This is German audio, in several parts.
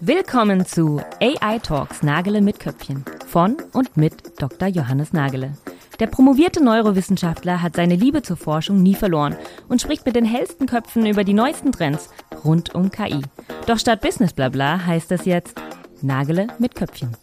Willkommen zu AI Talks Nagele mit Köpfchen von und mit Dr. Johannes Nagele. Der promovierte Neurowissenschaftler hat seine Liebe zur Forschung nie verloren und spricht mit den hellsten Köpfen über die neuesten Trends rund um KI. Doch statt Business Blabla heißt es jetzt Nagele mit Köpfchen.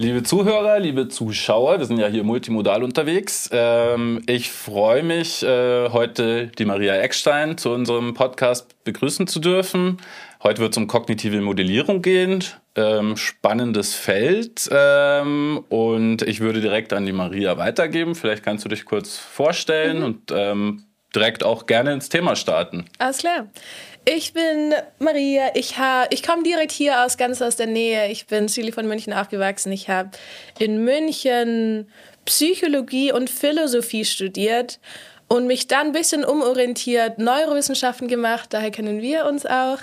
Liebe Zuhörer, liebe Zuschauer, wir sind ja hier multimodal unterwegs. Ähm, ich freue mich, äh, heute die Maria Eckstein zu unserem Podcast begrüßen zu dürfen. Heute wird es um kognitive Modellierung gehen. Ähm, spannendes Feld. Ähm, und ich würde direkt an die Maria weitergeben. Vielleicht kannst du dich kurz vorstellen mhm. und direkt auch gerne ins Thema starten. Alles klar. Ich bin Maria. Ich, ich komme direkt hier aus, ganz aus der Nähe. Ich bin südlich von München aufgewachsen. Ich habe in München Psychologie und Philosophie studiert und mich dann ein bisschen umorientiert, Neurowissenschaften gemacht, daher kennen wir uns auch.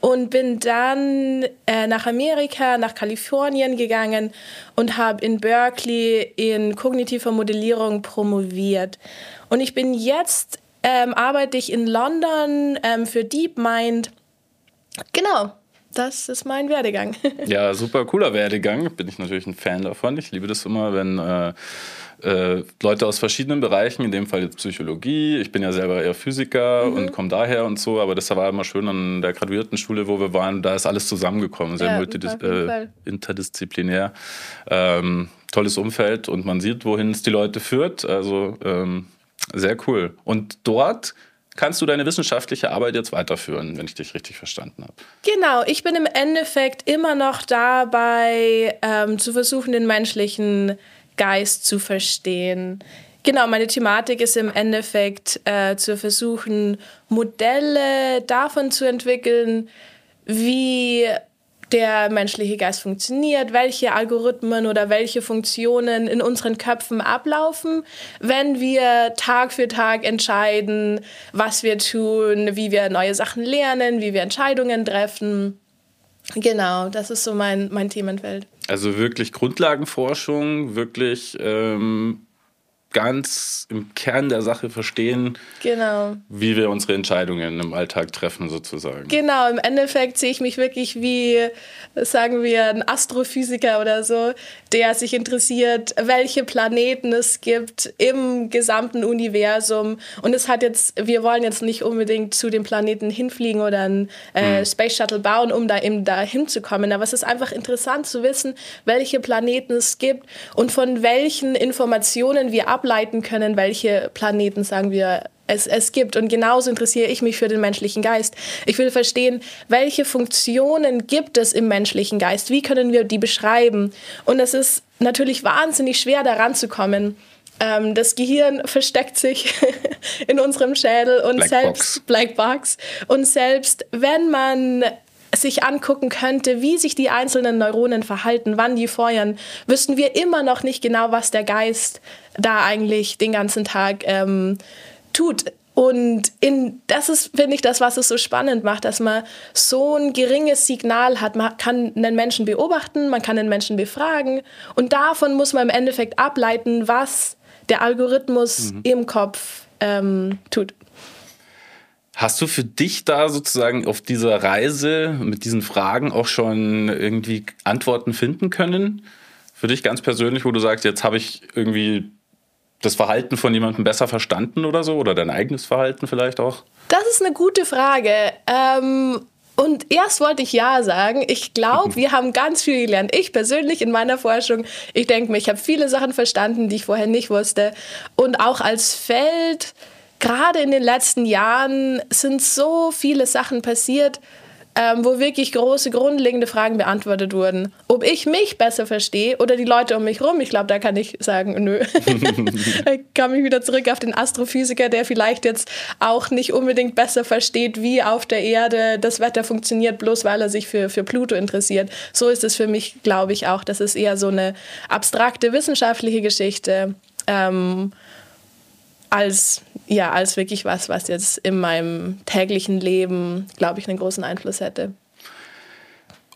Und bin dann äh, nach Amerika, nach Kalifornien gegangen und habe in Berkeley in kognitiver Modellierung promoviert. Und ich bin jetzt ähm, arbeite ich in London ähm, für DeepMind. Genau, das ist mein Werdegang. ja, super cooler Werdegang. Bin ich natürlich ein Fan davon. Ich liebe das immer, wenn äh, äh, Leute aus verschiedenen Bereichen, in dem Fall jetzt Psychologie, ich bin ja selber eher Physiker mhm. und komme daher und so, aber das war immer schön an der Graduiertenschule, wo wir waren, da ist alles zusammengekommen, sehr ja, äh, interdisziplinär. Ähm, tolles Umfeld und man sieht, wohin es die Leute führt. Also ähm, sehr cool. Und dort kannst du deine wissenschaftliche Arbeit jetzt weiterführen, wenn ich dich richtig verstanden habe. Genau, ich bin im Endeffekt immer noch dabei, ähm, zu versuchen, den menschlichen Geist zu verstehen. Genau, meine Thematik ist im Endeffekt äh, zu versuchen, Modelle davon zu entwickeln, wie der menschliche Geist funktioniert, welche Algorithmen oder welche Funktionen in unseren Köpfen ablaufen, wenn wir Tag für Tag entscheiden, was wir tun, wie wir neue Sachen lernen, wie wir Entscheidungen treffen. Genau, das ist so mein, mein Themenfeld. Also wirklich Grundlagenforschung, wirklich ähm, ganz im Kern der Sache verstehen, genau. wie wir unsere Entscheidungen im Alltag treffen, sozusagen. Genau, im Endeffekt sehe ich mich wirklich wie, sagen wir, ein Astrophysiker oder so, der sich interessiert, welche Planeten es gibt im gesamten Universum. Und es hat jetzt, wir wollen jetzt nicht unbedingt zu den Planeten hinfliegen oder ein äh, hm. Space Shuttle bauen, um da eben da hinzukommen. Aber es ist einfach interessant zu wissen, welche Planeten es gibt und von welchen Informationen wir ableiten können, welche Planeten, sagen wir, es, es gibt. Und genauso interessiere ich mich für den menschlichen Geist. Ich will verstehen, welche Funktionen gibt es im menschlichen Geist? Wie können wir die beschreiben? Und es ist natürlich wahnsinnig schwer, daran zu kommen. Ähm, das Gehirn versteckt sich in unserem Schädel und Black selbst Box. Black Box. Und selbst wenn man sich angucken könnte, wie sich die einzelnen Neuronen verhalten, wann die feuern, wüssten wir immer noch nicht genau, was der Geist da eigentlich den ganzen Tag ähm, tut. Und in, das ist, finde ich, das, was es so spannend macht, dass man so ein geringes Signal hat. Man kann einen Menschen beobachten, man kann einen Menschen befragen und davon muss man im Endeffekt ableiten, was der Algorithmus mhm. im Kopf ähm, tut. Hast du für dich da sozusagen auf dieser Reise mit diesen Fragen auch schon irgendwie Antworten finden können? Für dich ganz persönlich, wo du sagst, jetzt habe ich irgendwie das Verhalten von jemandem besser verstanden oder so? Oder dein eigenes Verhalten vielleicht auch? Das ist eine gute Frage. Ähm und erst wollte ich ja sagen. Ich glaube, wir haben ganz viel gelernt. Ich persönlich in meiner Forschung, ich denke mir, ich habe viele Sachen verstanden, die ich vorher nicht wusste. Und auch als Feld gerade in den letzten Jahren sind so viele Sachen passiert, ähm, wo wirklich große, grundlegende Fragen beantwortet wurden. Ob ich mich besser verstehe oder die Leute um mich herum, ich glaube, da kann ich sagen, nö. ich komme mich wieder zurück auf den Astrophysiker, der vielleicht jetzt auch nicht unbedingt besser versteht, wie auf der Erde das Wetter funktioniert, bloß weil er sich für, für Pluto interessiert. So ist es für mich, glaube ich, auch. Das ist eher so eine abstrakte wissenschaftliche Geschichte. Ähm, als, ja, als wirklich was, was jetzt in meinem täglichen Leben, glaube ich, einen großen Einfluss hätte.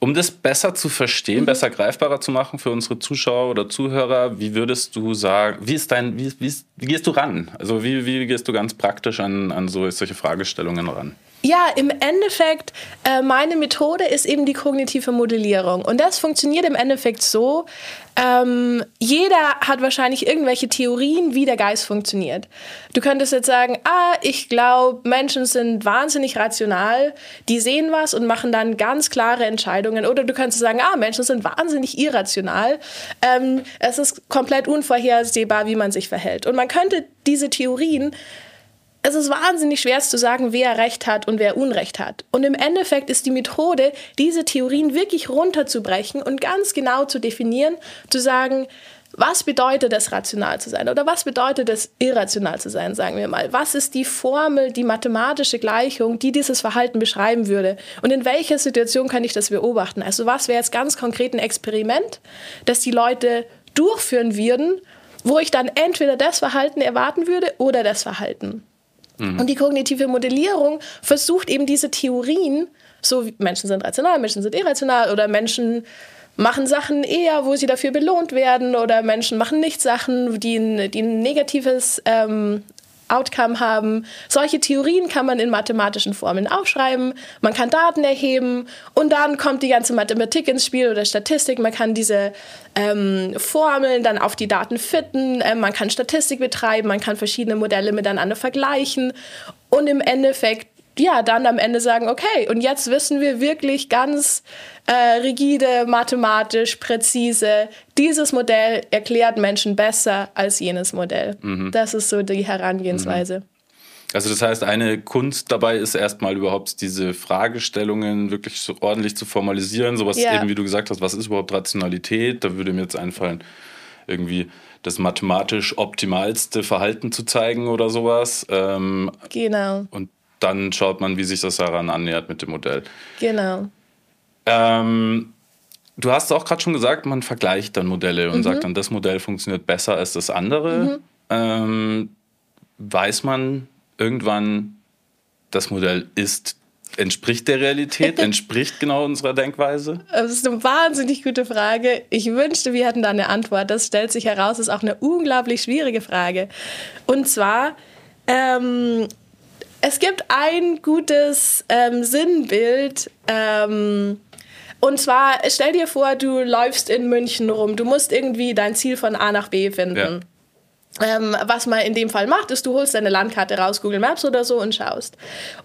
Um das besser zu verstehen, mhm. besser greifbarer zu machen für unsere Zuschauer oder Zuhörer, wie würdest du sagen, wie ist dein, wie, wie, wie gehst du ran? Also wie, wie gehst du ganz praktisch an, an so, solche Fragestellungen ran? Ja, im Endeffekt, äh, meine Methode ist eben die kognitive Modellierung. Und das funktioniert im Endeffekt so, ähm, jeder hat wahrscheinlich irgendwelche Theorien, wie der Geist funktioniert. Du könntest jetzt sagen, ah, ich glaube, Menschen sind wahnsinnig rational, die sehen was und machen dann ganz klare Entscheidungen. Oder du könntest sagen, ah, Menschen sind wahnsinnig irrational. Ähm, es ist komplett unvorhersehbar, wie man sich verhält. Und man könnte diese Theorien es ist wahnsinnig schwer zu sagen, wer Recht hat und wer Unrecht hat. Und im Endeffekt ist die Methode, diese Theorien wirklich runterzubrechen und ganz genau zu definieren, zu sagen, was bedeutet es, rational zu sein? Oder was bedeutet es, irrational zu sein, sagen wir mal? Was ist die Formel, die mathematische Gleichung, die dieses Verhalten beschreiben würde? Und in welcher Situation kann ich das beobachten? Also was wäre jetzt ganz konkret ein Experiment, das die Leute durchführen würden, wo ich dann entweder das Verhalten erwarten würde oder das Verhalten. Mhm. Und die kognitive Modellierung versucht eben diese Theorien, so wie Menschen sind rational, Menschen sind irrational oder Menschen machen Sachen eher, wo sie dafür belohnt werden oder Menschen machen nicht Sachen, die ein, die ein negatives ähm, Outcome haben. Solche Theorien kann man in mathematischen Formeln aufschreiben, man kann Daten erheben und dann kommt die ganze Mathematik ins Spiel oder Statistik. Man kann diese ähm, Formeln dann auf die Daten fitten, äh, man kann Statistik betreiben, man kann verschiedene Modelle miteinander vergleichen und im Endeffekt ja, dann am Ende sagen, okay, und jetzt wissen wir wirklich ganz äh, rigide, mathematisch, präzise, dieses Modell erklärt Menschen besser als jenes Modell. Mhm. Das ist so die Herangehensweise. Mhm. Also das heißt, eine Kunst dabei ist erstmal überhaupt diese Fragestellungen wirklich so ordentlich zu formalisieren. Sowas ja. eben, wie du gesagt hast, was ist überhaupt Rationalität? Da würde mir jetzt einfallen, irgendwie das mathematisch optimalste Verhalten zu zeigen oder sowas. Ähm, genau. Und dann schaut man, wie sich das daran annähert mit dem Modell. Genau. Ähm, du hast auch gerade schon gesagt, man vergleicht dann Modelle und mhm. sagt dann, das Modell funktioniert besser als das andere. Mhm. Ähm, weiß man irgendwann, das Modell ist entspricht der Realität, entspricht genau unserer Denkweise? Das ist eine wahnsinnig gute Frage. Ich wünschte, wir hätten da eine Antwort. Das stellt sich heraus, ist auch eine unglaublich schwierige Frage. Und zwar ähm, es gibt ein gutes ähm, Sinnbild. Ähm, und zwar, stell dir vor, du läufst in München rum. Du musst irgendwie dein Ziel von A nach B finden. Ähm, was man in dem Fall macht, ist, du holst deine Landkarte raus, Google Maps oder so und schaust.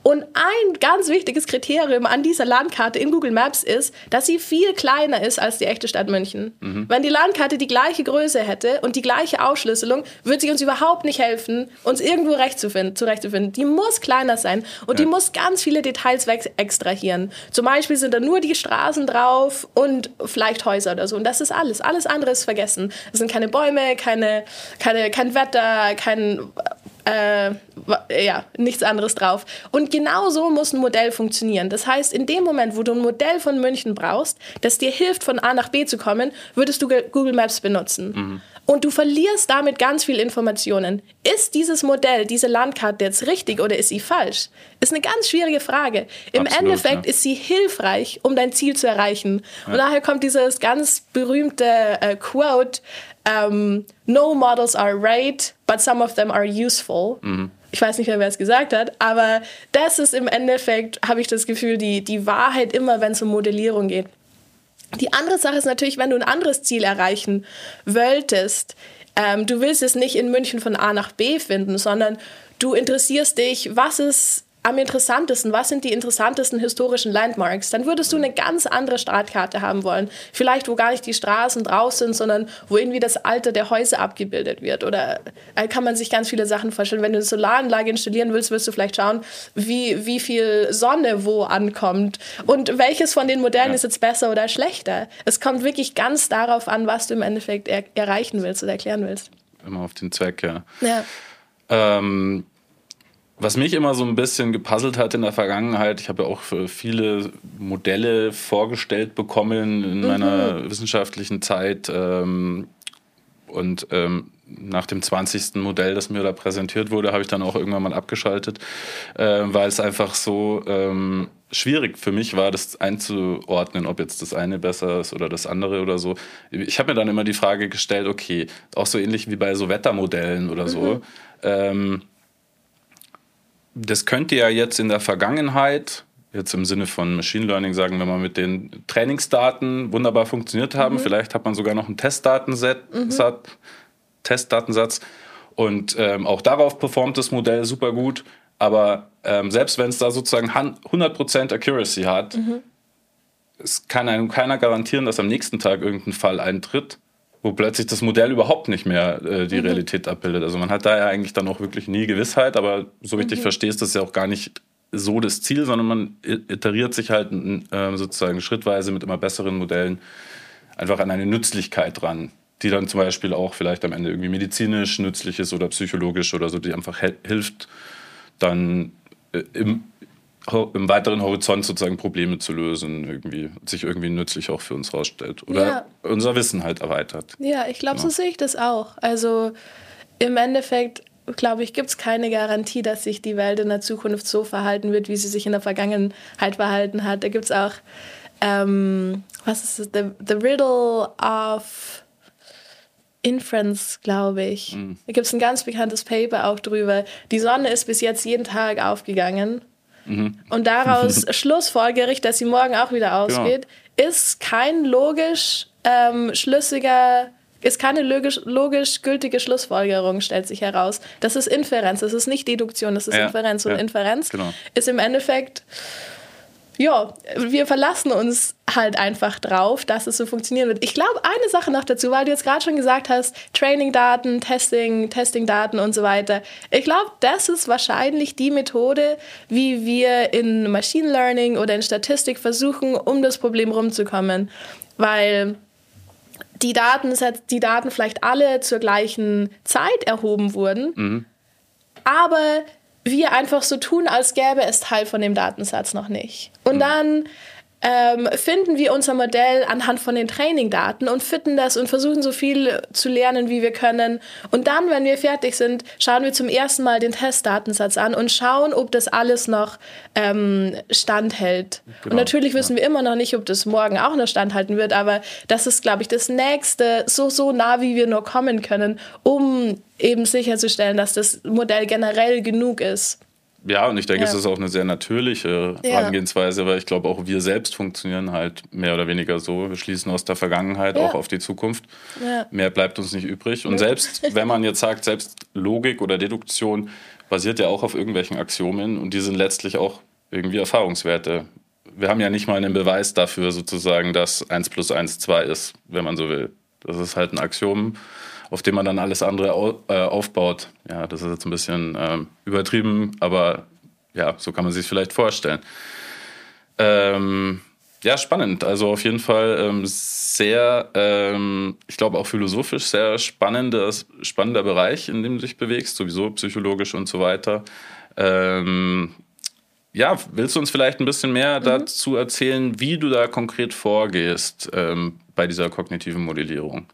Und ein ganz wichtiges Kriterium an dieser Landkarte in Google Maps ist, dass sie viel kleiner ist als die echte Stadt München. Mhm. Wenn die Landkarte die gleiche Größe hätte und die gleiche Aufschlüsselung, würde sie uns überhaupt nicht helfen, uns irgendwo recht zu finden, zurechtzufinden. Die muss kleiner sein und ja. die muss ganz viele Details weg extrahieren. Zum Beispiel sind da nur die Straßen drauf und vielleicht Häuser oder so. Und das ist alles. Alles andere ist vergessen. Es sind keine Bäume, keine, keine kein Wetter, kein äh, ja, nichts anderes drauf. Und genau so muss ein Modell funktionieren. Das heißt, in dem Moment, wo du ein Modell von München brauchst, das dir hilft, von A nach B zu kommen, würdest du Google Maps benutzen. Mhm. Und du verlierst damit ganz viel Informationen. Ist dieses Modell, diese Landkarte jetzt richtig oder ist sie falsch? Ist eine ganz schwierige Frage. Im Absolut, Endeffekt ja. ist sie hilfreich, um dein Ziel zu erreichen. Ja. Und daher kommt dieses ganz berühmte äh, Quote, um, no models are right, but some of them are useful. Mhm. Ich weiß nicht mehr, wer es gesagt hat, aber das ist im Endeffekt, habe ich das Gefühl, die, die Wahrheit immer, wenn es um Modellierung geht. Die andere Sache ist natürlich, wenn du ein anderes Ziel erreichen wolltest, ähm, du willst es nicht in München von A nach B finden, sondern du interessierst dich, was ist am interessantesten, was sind die interessantesten historischen Landmarks, dann würdest du eine ganz andere Startkarte haben wollen. Vielleicht, wo gar nicht die Straßen drauf sind, sondern wo irgendwie das Alter der Häuser abgebildet wird. Oder äh, kann man sich ganz viele Sachen vorstellen. Wenn du eine Solaranlage installieren willst, willst du vielleicht schauen, wie, wie viel Sonne wo ankommt und welches von den Modellen ja. ist jetzt besser oder schlechter. Es kommt wirklich ganz darauf an, was du im Endeffekt er erreichen willst oder erklären willst. Immer auf den Zweck, ja. Ja. Ähm, was mich immer so ein bisschen gepuzzelt hat in der Vergangenheit, ich habe ja auch viele Modelle vorgestellt bekommen in mhm. meiner wissenschaftlichen Zeit. Ähm, und ähm, nach dem 20. Modell, das mir da präsentiert wurde, habe ich dann auch irgendwann mal abgeschaltet, äh, weil es einfach so, ähm, schwierig für mich war, das einzuordnen, ob jetzt das eine besser ist oder das andere oder so. Ich habe mir dann immer die Frage gestellt, okay, auch so ähnlich wie bei so Wettermodellen oder so. Mhm. Ähm, das könnte ja jetzt in der Vergangenheit, jetzt im Sinne von Machine Learning, sagen wir mal, mit den Trainingsdaten wunderbar funktioniert haben. Mhm. Vielleicht hat man sogar noch einen Testdatenset, mhm. Testdatensatz. Und ähm, auch darauf performt das Modell super gut. Aber ähm, selbst wenn es da sozusagen 100% Accuracy hat, mhm. es kann einem keiner garantieren, dass am nächsten Tag irgendein Fall eintritt, wo plötzlich das Modell überhaupt nicht mehr äh, die mhm. Realität abbildet. Also man hat da ja eigentlich dann auch wirklich nie Gewissheit, aber so wie ich dich mhm. verstehe, ist das ja auch gar nicht so das Ziel, sondern man iteriert sich halt äh, sozusagen schrittweise mit immer besseren Modellen einfach an eine Nützlichkeit dran, die dann zum Beispiel auch vielleicht am Ende irgendwie medizinisch nützlich ist oder psychologisch oder so, die einfach hilft, dann äh, im, im weiteren Horizont sozusagen Probleme zu lösen, irgendwie sich irgendwie nützlich auch für uns rausstellt oder ja. unser Wissen halt erweitert. Ja, ich glaube, genau. so sehe ich das auch. Also im Endeffekt glaube ich, gibt es keine Garantie, dass sich die Welt in der Zukunft so verhalten wird, wie sie sich in der Vergangenheit verhalten hat. Da gibt es auch, ähm, was ist das, the, the Riddle of Inference, glaube ich. Mhm. Da gibt es ein ganz bekanntes Paper auch drüber. Die Sonne ist bis jetzt jeden Tag aufgegangen. Mhm. Und daraus schlussfolgere ich, dass sie morgen auch wieder genau. ausgeht, genau. ist kein logisch ähm, schlüssiger, ist keine logisch, logisch gültige Schlussfolgerung, stellt sich heraus. Das ist Inferenz, das ist nicht Deduktion, das ist ja. Inferenz. Und ja. Inferenz genau. ist im Endeffekt ja, wir verlassen uns halt einfach drauf, dass es so funktionieren wird. Ich glaube, eine Sache noch dazu, weil du jetzt gerade schon gesagt hast, Training-Daten, Testing, Testing-Daten und so weiter. Ich glaube, das ist wahrscheinlich die Methode, wie wir in Machine Learning oder in Statistik versuchen, um das Problem rumzukommen. Weil die Daten, die Daten vielleicht alle zur gleichen Zeit erhoben wurden, mhm. aber wir einfach so tun, als gäbe es Teil von dem Datensatz noch nicht. Und mhm. dann ähm, finden wir unser Modell anhand von den Trainingdaten und fitten das und versuchen so viel zu lernen, wie wir können. Und dann, wenn wir fertig sind, schauen wir zum ersten Mal den Testdatensatz an und schauen, ob das alles noch ähm, standhält. Genau. Und natürlich wissen ja. wir immer noch nicht, ob das morgen auch noch standhalten wird, aber das ist, glaube ich, das nächste, so, so nah, wie wir nur kommen können, um eben sicherzustellen, dass das Modell generell genug ist. Ja, und ich denke, ja. es ist auch eine sehr natürliche Herangehensweise, weil ich glaube, auch wir selbst funktionieren halt mehr oder weniger so. Wir schließen aus der Vergangenheit ja. auch auf die Zukunft. Ja. Mehr bleibt uns nicht übrig. Und selbst, wenn man jetzt sagt, selbst Logik oder Deduktion basiert ja auch auf irgendwelchen Axiomen und die sind letztlich auch irgendwie Erfahrungswerte. Wir haben ja nicht mal einen Beweis dafür sozusagen, dass 1 plus 1 2 ist, wenn man so will. Das ist halt ein Axiom auf dem man dann alles andere äh, aufbaut. Ja, das ist jetzt ein bisschen ähm, übertrieben, aber ja, so kann man sich vielleicht vorstellen. Ähm, ja, spannend. Also auf jeden Fall ähm, sehr, ähm, ich glaube auch philosophisch sehr spannender, spannender Bereich, in dem du dich bewegst, sowieso psychologisch und so weiter. Ähm, ja, willst du uns vielleicht ein bisschen mehr mhm. dazu erzählen, wie du da konkret vorgehst ähm, bei dieser kognitiven Modellierung?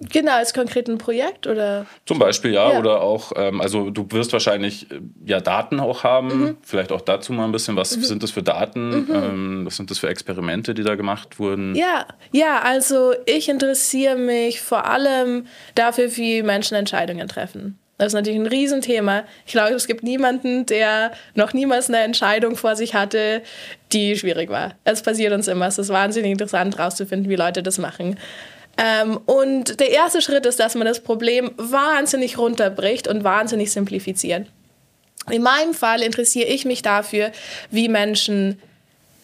Genau, als konkreten Projekt oder? Zum Beispiel, ja. ja. Oder auch, ähm, also du wirst wahrscheinlich äh, ja Daten auch haben. Mhm. Vielleicht auch dazu mal ein bisschen. Was mhm. sind das für Daten? Mhm. Ähm, was sind das für Experimente, die da gemacht wurden? Ja, ja, also ich interessiere mich vor allem dafür, wie Menschen Entscheidungen treffen. Das ist natürlich ein Riesenthema. Ich glaube, es gibt niemanden, der noch niemals eine Entscheidung vor sich hatte, die schwierig war. Es passiert uns immer. Es ist wahnsinnig interessant, herauszufinden, wie Leute das machen. Ähm, und der erste Schritt ist, dass man das Problem wahnsinnig runterbricht und wahnsinnig simplifiziert. In meinem Fall interessiere ich mich dafür, wie Menschen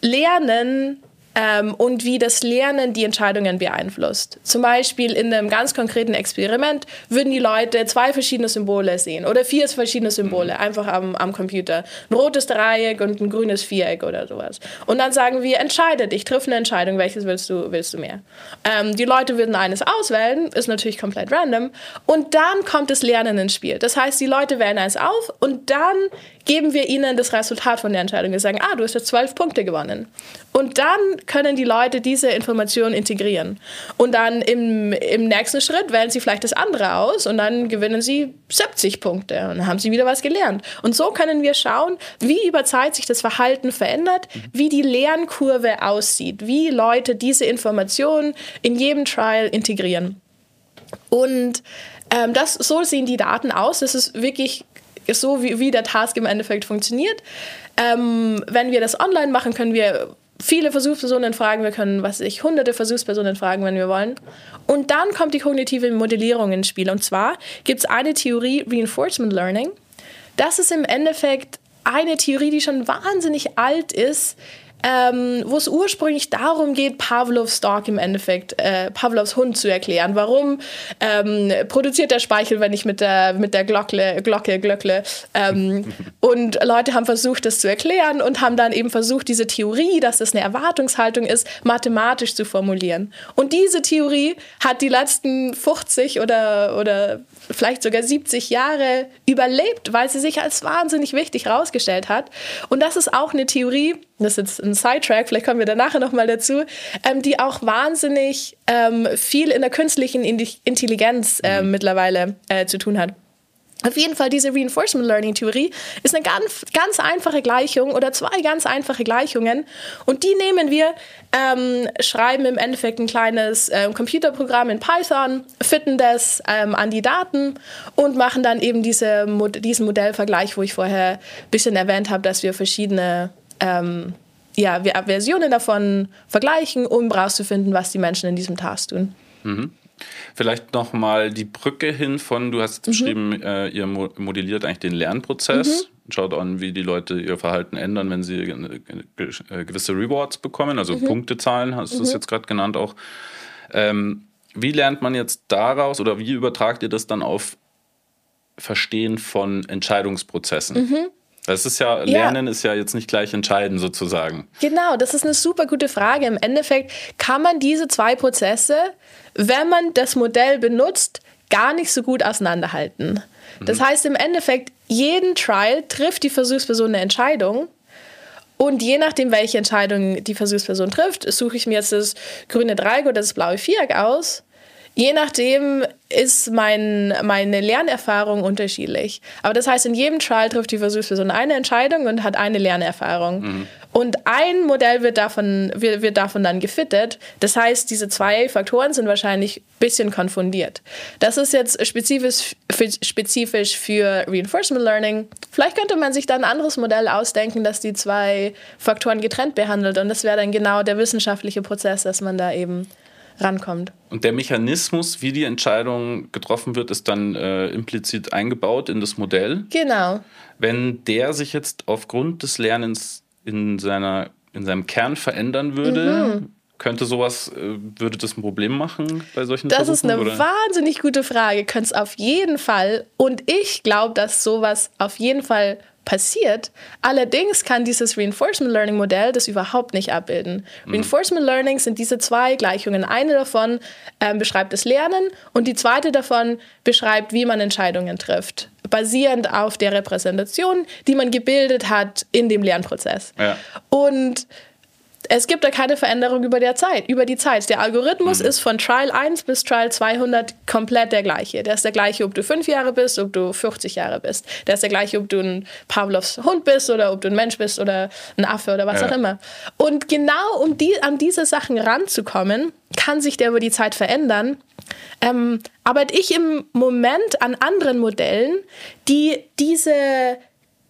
lernen, ähm, und wie das Lernen die Entscheidungen beeinflusst. Zum Beispiel in einem ganz konkreten Experiment würden die Leute zwei verschiedene Symbole sehen oder vier verschiedene Symbole, mhm. einfach am, am Computer. Ein rotes Dreieck und ein grünes Viereck oder sowas. Und dann sagen wir, entscheide dich, triff eine Entscheidung, welches willst du, willst du mehr. Ähm, die Leute würden eines auswählen, ist natürlich komplett random. Und dann kommt das Lernen ins Spiel. Das heißt, die Leute wählen eins auf und dann geben wir ihnen das Resultat von der Entscheidung. Wir sagen, ah, du hast jetzt zwölf Punkte gewonnen. Und dann können die Leute diese Informationen integrieren. Und dann im, im nächsten Schritt wählen sie vielleicht das andere aus und dann gewinnen sie 70 Punkte und dann haben sie wieder was gelernt. Und so können wir schauen, wie über Zeit sich das Verhalten verändert, wie die Lernkurve aussieht, wie Leute diese Informationen in jedem Trial integrieren. Und ähm, das, so sehen die Daten aus. Das ist wirklich so, wie, wie der Task im Endeffekt funktioniert. Ähm, wenn wir das online machen, können wir viele Versuchspersonen fragen, wir können, was ich, hunderte Versuchspersonen fragen, wenn wir wollen. Und dann kommt die kognitive Modellierung ins Spiel. Und zwar gibt es eine Theorie, Reinforcement Learning. Das ist im Endeffekt eine Theorie, die schon wahnsinnig alt ist, ähm, wo es ursprünglich darum geht, Pavlovs Dog im Endeffekt, äh, Pavlovs Hund zu erklären. Warum ähm, produziert der Speichel, wenn ich mit der, mit der Glocke, Glocke glöckle? Ähm, und Leute haben versucht, das zu erklären und haben dann eben versucht, diese Theorie, dass das eine Erwartungshaltung ist, mathematisch zu formulieren. Und diese Theorie hat die letzten 50 oder, oder vielleicht sogar 70 Jahre überlebt, weil sie sich als wahnsinnig wichtig herausgestellt hat. Und das ist auch eine Theorie, das ist jetzt ein Sidetrack, vielleicht kommen wir da nachher nochmal dazu, ähm, die auch wahnsinnig ähm, viel in der künstlichen Intelligenz äh, mhm. mittlerweile äh, zu tun hat. Auf jeden Fall, diese Reinforcement Learning Theorie ist eine ganz, ganz einfache Gleichung oder zwei ganz einfache Gleichungen. Und die nehmen wir, ähm, schreiben im Endeffekt ein kleines ähm, Computerprogramm in Python, fitten das ähm, an die Daten und machen dann eben diese, diesen Modellvergleich, wo ich vorher ein bisschen erwähnt habe, dass wir verschiedene ja, Versionen davon vergleichen, um herauszufinden, was die Menschen in diesem Task tun. Mhm. Vielleicht nochmal die Brücke hin von, du hast mhm. beschrieben, äh, ihr modelliert eigentlich den Lernprozess, mhm. schaut an, wie die Leute ihr Verhalten ändern, wenn sie äh, gewisse Rewards bekommen, also mhm. Punktezahlen, hast du es mhm. jetzt gerade genannt auch. Ähm, wie lernt man jetzt daraus oder wie übertragt ihr das dann auf Verstehen von Entscheidungsprozessen? Das ist ja, Lernen ja. ist ja jetzt nicht gleich entscheiden sozusagen. Genau, das ist eine super gute Frage. Im Endeffekt kann man diese zwei Prozesse, wenn man das Modell benutzt, gar nicht so gut auseinanderhalten. Das mhm. heißt im Endeffekt, jeden Trial trifft die Versuchsperson eine Entscheidung. Und je nachdem, welche Entscheidung die Versuchsperson trifft, suche ich mir jetzt das grüne Dreieck oder das blaue Viereck aus Je nachdem ist mein, meine Lernerfahrung unterschiedlich. Aber das heißt, in jedem Trial trifft die Versuchsperson eine Entscheidung und hat eine Lernerfahrung. Mhm. Und ein Modell wird davon, wird, wird davon dann gefittet. Das heißt, diese zwei Faktoren sind wahrscheinlich ein bisschen konfundiert. Das ist jetzt spezifisch für, spezifisch für Reinforcement Learning. Vielleicht könnte man sich dann ein anderes Modell ausdenken, das die zwei Faktoren getrennt behandelt. Und das wäre dann genau der wissenschaftliche Prozess, dass man da eben rankommt. Und der Mechanismus, wie die Entscheidung getroffen wird, ist dann äh, implizit eingebaut in das Modell. Genau. Wenn der sich jetzt aufgrund des Lernens in, seiner, in seinem Kern verändern würde, mhm. könnte sowas, äh, würde das ein Problem machen bei solchen Das Versuchen, ist eine oder? wahnsinnig gute Frage. Könnte es auf jeden Fall. Und ich glaube, dass sowas auf jeden Fall passiert. Allerdings kann dieses Reinforcement Learning Modell das überhaupt nicht abbilden. Mhm. Reinforcement Learning sind diese zwei Gleichungen. Eine davon ähm, beschreibt das Lernen und die zweite davon beschreibt, wie man Entscheidungen trifft, basierend auf der Repräsentation, die man gebildet hat in dem Lernprozess. Ja. Und es gibt da keine Veränderung über der Zeit, über die Zeit. Der Algorithmus mhm. ist von Trial 1 bis Trial 200 komplett der gleiche. Der ist der gleiche, ob du fünf Jahre bist, ob du 50 Jahre bist. Der ist der gleiche, ob du ein Pavlovs Hund bist oder ob du ein Mensch bist oder ein Affe oder was ja. auch immer. Und genau um die, an diese Sachen ranzukommen, kann sich der über die Zeit verändern. Ähm, arbeite ich im Moment an anderen Modellen, die diese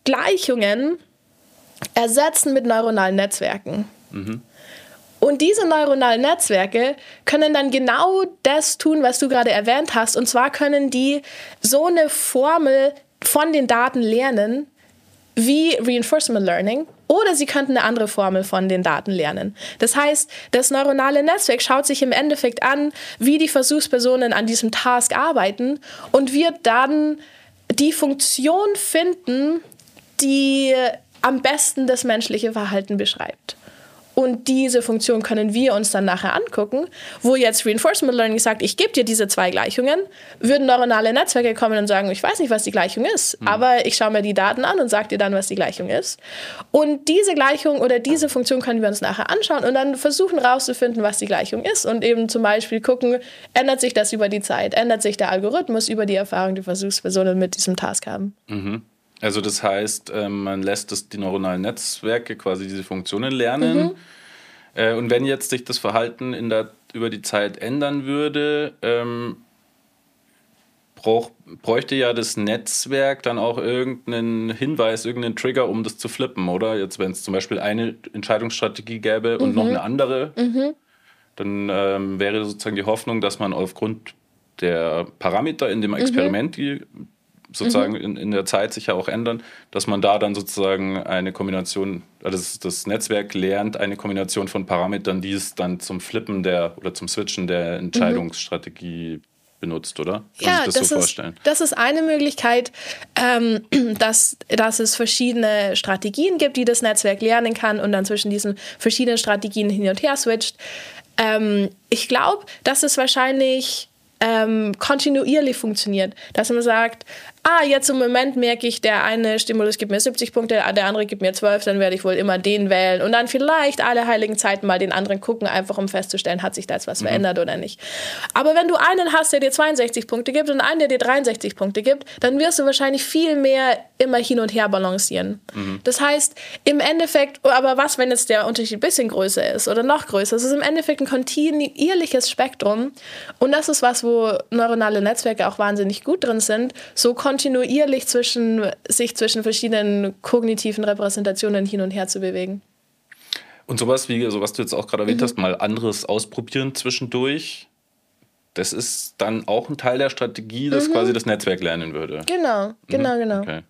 Gleichungen ersetzen mit neuronalen Netzwerken. Mhm. Und diese neuronalen Netzwerke können dann genau das tun, was du gerade erwähnt hast. Und zwar können die so eine Formel von den Daten lernen, wie Reinforcement Learning, oder sie könnten eine andere Formel von den Daten lernen. Das heißt, das neuronale Netzwerk schaut sich im Endeffekt an, wie die Versuchspersonen an diesem Task arbeiten und wird dann die Funktion finden, die am besten das menschliche Verhalten beschreibt. Und diese Funktion können wir uns dann nachher angucken, wo jetzt Reinforcement Learning sagt, ich gebe dir diese zwei Gleichungen, würden neuronale Netzwerke kommen und sagen, ich weiß nicht, was die Gleichung ist, mhm. aber ich schaue mir die Daten an und sage dir dann, was die Gleichung ist. Und diese Gleichung oder diese Funktion können wir uns nachher anschauen und dann versuchen herauszufinden, was die Gleichung ist und eben zum Beispiel gucken, ändert sich das über die Zeit, ändert sich der Algorithmus über die Erfahrung, die Versuchspersonen mit diesem Task haben. Mhm. Also das heißt, ähm, man lässt das, die neuronalen Netzwerke quasi diese Funktionen lernen. Mhm. Äh, und wenn jetzt sich das Verhalten in der, über die Zeit ändern würde, ähm, brauch, bräuchte ja das Netzwerk dann auch irgendeinen Hinweis, irgendeinen Trigger, um das zu flippen, oder? Jetzt, wenn es zum Beispiel eine Entscheidungsstrategie gäbe und mhm. noch eine andere, mhm. dann ähm, wäre sozusagen die Hoffnung, dass man aufgrund der Parameter in dem mhm. Experiment, die sozusagen mhm. in, in der Zeit sich ja auch ändern, dass man da dann sozusagen eine Kombination, also das, das Netzwerk lernt eine Kombination von Parametern, die es dann zum Flippen der oder zum Switchen der Entscheidungsstrategie mhm. benutzt, oder? Kann ja, das, das, so ist, das ist eine Möglichkeit, ähm, dass, dass es verschiedene Strategien gibt, die das Netzwerk lernen kann und dann zwischen diesen verschiedenen Strategien hin und her switcht. Ähm, ich glaube, dass es wahrscheinlich ähm, kontinuierlich funktioniert. Dass man sagt, ah, jetzt im Moment merke ich, der eine Stimulus gibt mir 70 Punkte, der andere gibt mir 12, dann werde ich wohl immer den wählen und dann vielleicht alle heiligen Zeiten mal den anderen gucken, einfach um festzustellen, hat sich da jetzt was mhm. verändert oder nicht. Aber wenn du einen hast, der dir 62 Punkte gibt und einen, der dir 63 Punkte gibt, dann wirst du wahrscheinlich viel mehr immer hin und her balancieren. Mhm. Das heißt, im Endeffekt, aber was, wenn jetzt der Unterschied ein bisschen größer ist oder noch größer? Es ist im Endeffekt ein kontinuierliches Spektrum und das ist was, wo neuronale Netzwerke auch wahnsinnig gut drin sind, so kontinuierlich zwischen, sich zwischen verschiedenen kognitiven Repräsentationen hin und her zu bewegen. Und sowas wie, so was du jetzt auch gerade erwähnt mhm. hast, mal anderes ausprobieren zwischendurch, das ist dann auch ein Teil der Strategie, dass mhm. quasi das Netzwerk lernen würde. Genau, genau, mhm. genau. Okay.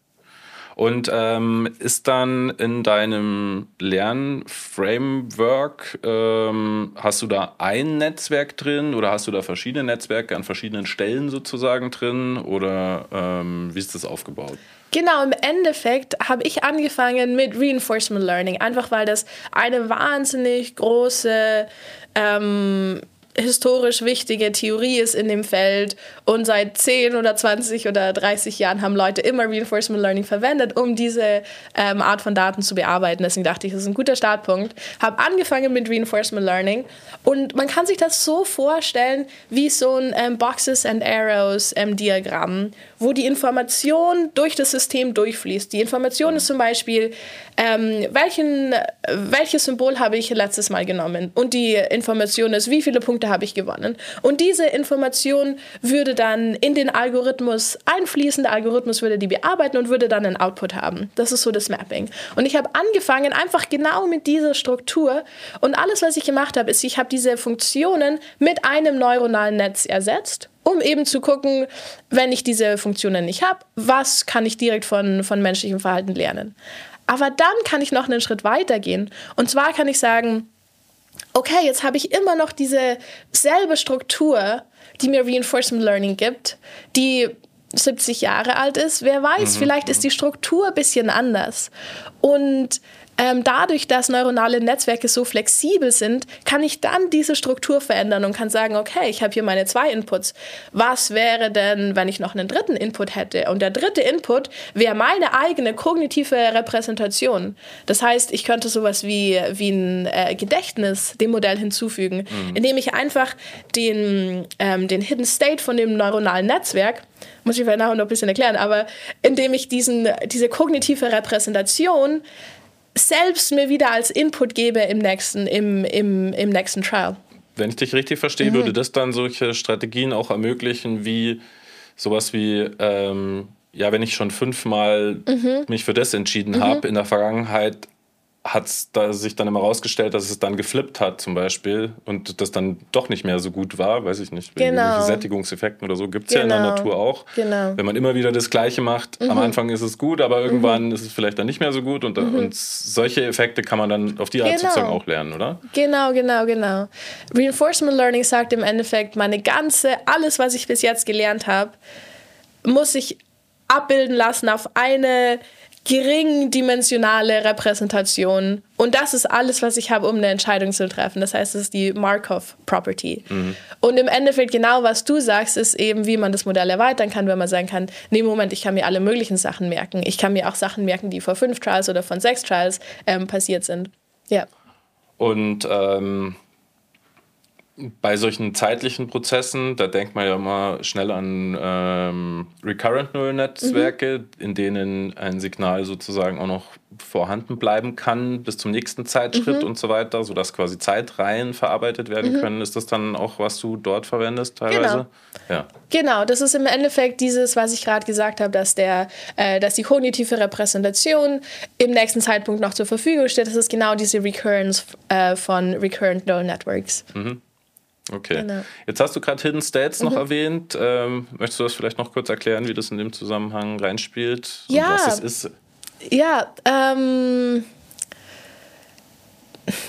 Und ähm, ist dann in deinem Lernframework, ähm, hast du da ein Netzwerk drin oder hast du da verschiedene Netzwerke an verschiedenen Stellen sozusagen drin oder ähm, wie ist das aufgebaut? Genau, im Endeffekt habe ich angefangen mit Reinforcement Learning, einfach weil das eine wahnsinnig große ähm, historisch wichtige Theorie ist in dem Feld und seit 10 oder 20 oder 30 Jahren haben Leute immer Reinforcement Learning verwendet, um diese ähm, Art von Daten zu bearbeiten. Deswegen dachte ich, das ist ein guter Startpunkt. Habe angefangen mit Reinforcement Learning und man kann sich das so vorstellen wie so ein ähm, Boxes and Arrows ähm, Diagramm, wo die Information durch das System durchfließt. Die Information ist zum Beispiel, ähm, welchen, welches Symbol habe ich letztes Mal genommen und die Information ist, wie viele Punkte Punkte habe ich gewonnen. Und diese Information würde dann in den Algorithmus einfließen, der Algorithmus würde die bearbeiten und würde dann einen Output haben. Das ist so das Mapping. Und ich habe angefangen einfach genau mit dieser Struktur und alles, was ich gemacht habe, ist, ich habe diese Funktionen mit einem neuronalen Netz ersetzt um eben zu gucken, wenn ich diese Funktionen nicht habe, was kann ich direkt von, von menschlichem Verhalten lernen. Aber dann kann ich noch einen Schritt weiter gehen. Und zwar kann ich sagen, okay, jetzt habe ich immer noch diese selbe Struktur, die mir Reinforcement Learning gibt, die 70 Jahre alt ist. Wer weiß, mhm. vielleicht ist die Struktur ein bisschen anders. Und ähm, dadurch, dass neuronale Netzwerke so flexibel sind, kann ich dann diese Struktur verändern und kann sagen, okay, ich habe hier meine zwei Inputs. Was wäre denn, wenn ich noch einen dritten Input hätte? Und der dritte Input wäre meine eigene kognitive Repräsentation. Das heißt, ich könnte sowas wie, wie ein äh, Gedächtnis dem Modell hinzufügen, mhm. indem ich einfach den, ähm, den Hidden State von dem neuronalen Netzwerk muss ich vielleicht nachher noch ein bisschen erklären, aber indem ich diesen, diese kognitive Repräsentation selbst mir wieder als Input gebe im nächsten, im, im, im nächsten Trial. Wenn ich dich richtig verstehe, mhm. würde das dann solche Strategien auch ermöglichen, wie sowas wie, ähm, ja, wenn ich schon fünfmal mhm. mich für das entschieden mhm. habe in der Vergangenheit, hat es da sich dann immer rausgestellt, dass es dann geflippt hat zum Beispiel und das dann doch nicht mehr so gut war, weiß ich nicht, genau. Sättigungseffekten oder so, gibt es genau. ja in der genau. Natur auch. Genau. Wenn man immer wieder das Gleiche macht, mhm. am Anfang ist es gut, aber irgendwann mhm. ist es vielleicht dann nicht mehr so gut und, mhm. und solche Effekte kann man dann auf die Art genau. sozusagen auch lernen, oder? Genau, genau, genau. Reinforcement Learning sagt im Endeffekt, meine ganze, alles, was ich bis jetzt gelernt habe, muss ich abbilden lassen auf eine geringdimensionale Repräsentation. Und das ist alles, was ich habe, um eine Entscheidung zu treffen. Das heißt, es ist die Markov Property. Mhm. Und im Endeffekt genau, was du sagst, ist eben, wie man das Modell erweitern kann, wenn man sagen kann, nee, Moment, ich kann mir alle möglichen Sachen merken. Ich kann mir auch Sachen merken, die vor fünf Trials oder von sechs Trials ähm, passiert sind. Ja. Und ähm, bei solchen zeitlichen Prozessen, da denkt man ja immer schnell an ähm, Recurrent Neural Netzwerke, mhm. in denen ein Signal sozusagen auch noch vorhanden bleiben kann bis zum nächsten Zeitschritt mhm. und so weiter, sodass quasi Zeitreihen verarbeitet werden mhm. können. Ist das dann auch, was du dort verwendest teilweise? Genau. Ja. genau, das ist im Endeffekt dieses, was ich gerade gesagt habe, dass, der, äh, dass die kognitive Repräsentation im nächsten Zeitpunkt noch zur Verfügung steht. Das ist genau diese Recurrence äh, von Recurrent Neural Networks. Mhm. Okay. Genau. Jetzt hast du gerade Hidden States noch mhm. erwähnt. Ähm, möchtest du das vielleicht noch kurz erklären, wie das in dem Zusammenhang reinspielt? Ja. was das ist? Ja, ähm,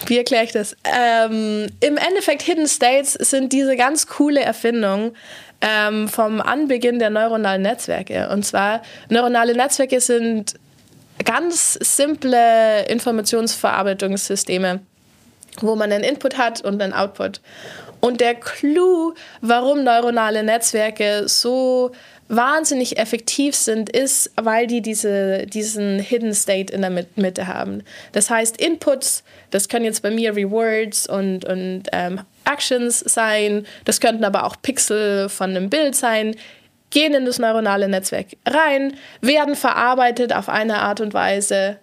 wie erkläre ich das? Ähm, Im Endeffekt, Hidden States sind diese ganz coole Erfindung ähm, vom Anbeginn der neuronalen Netzwerke. Und zwar, neuronale Netzwerke sind ganz simple Informationsverarbeitungssysteme, wo man einen Input hat und einen Output. Und der Clou, warum neuronale Netzwerke so wahnsinnig effektiv sind, ist, weil die diese, diesen Hidden State in der Mitte haben. Das heißt, Inputs, das können jetzt bei mir Rewards und, und ähm, Actions sein, das könnten aber auch Pixel von einem Bild sein, gehen in das neuronale Netzwerk rein, werden verarbeitet auf eine Art und Weise,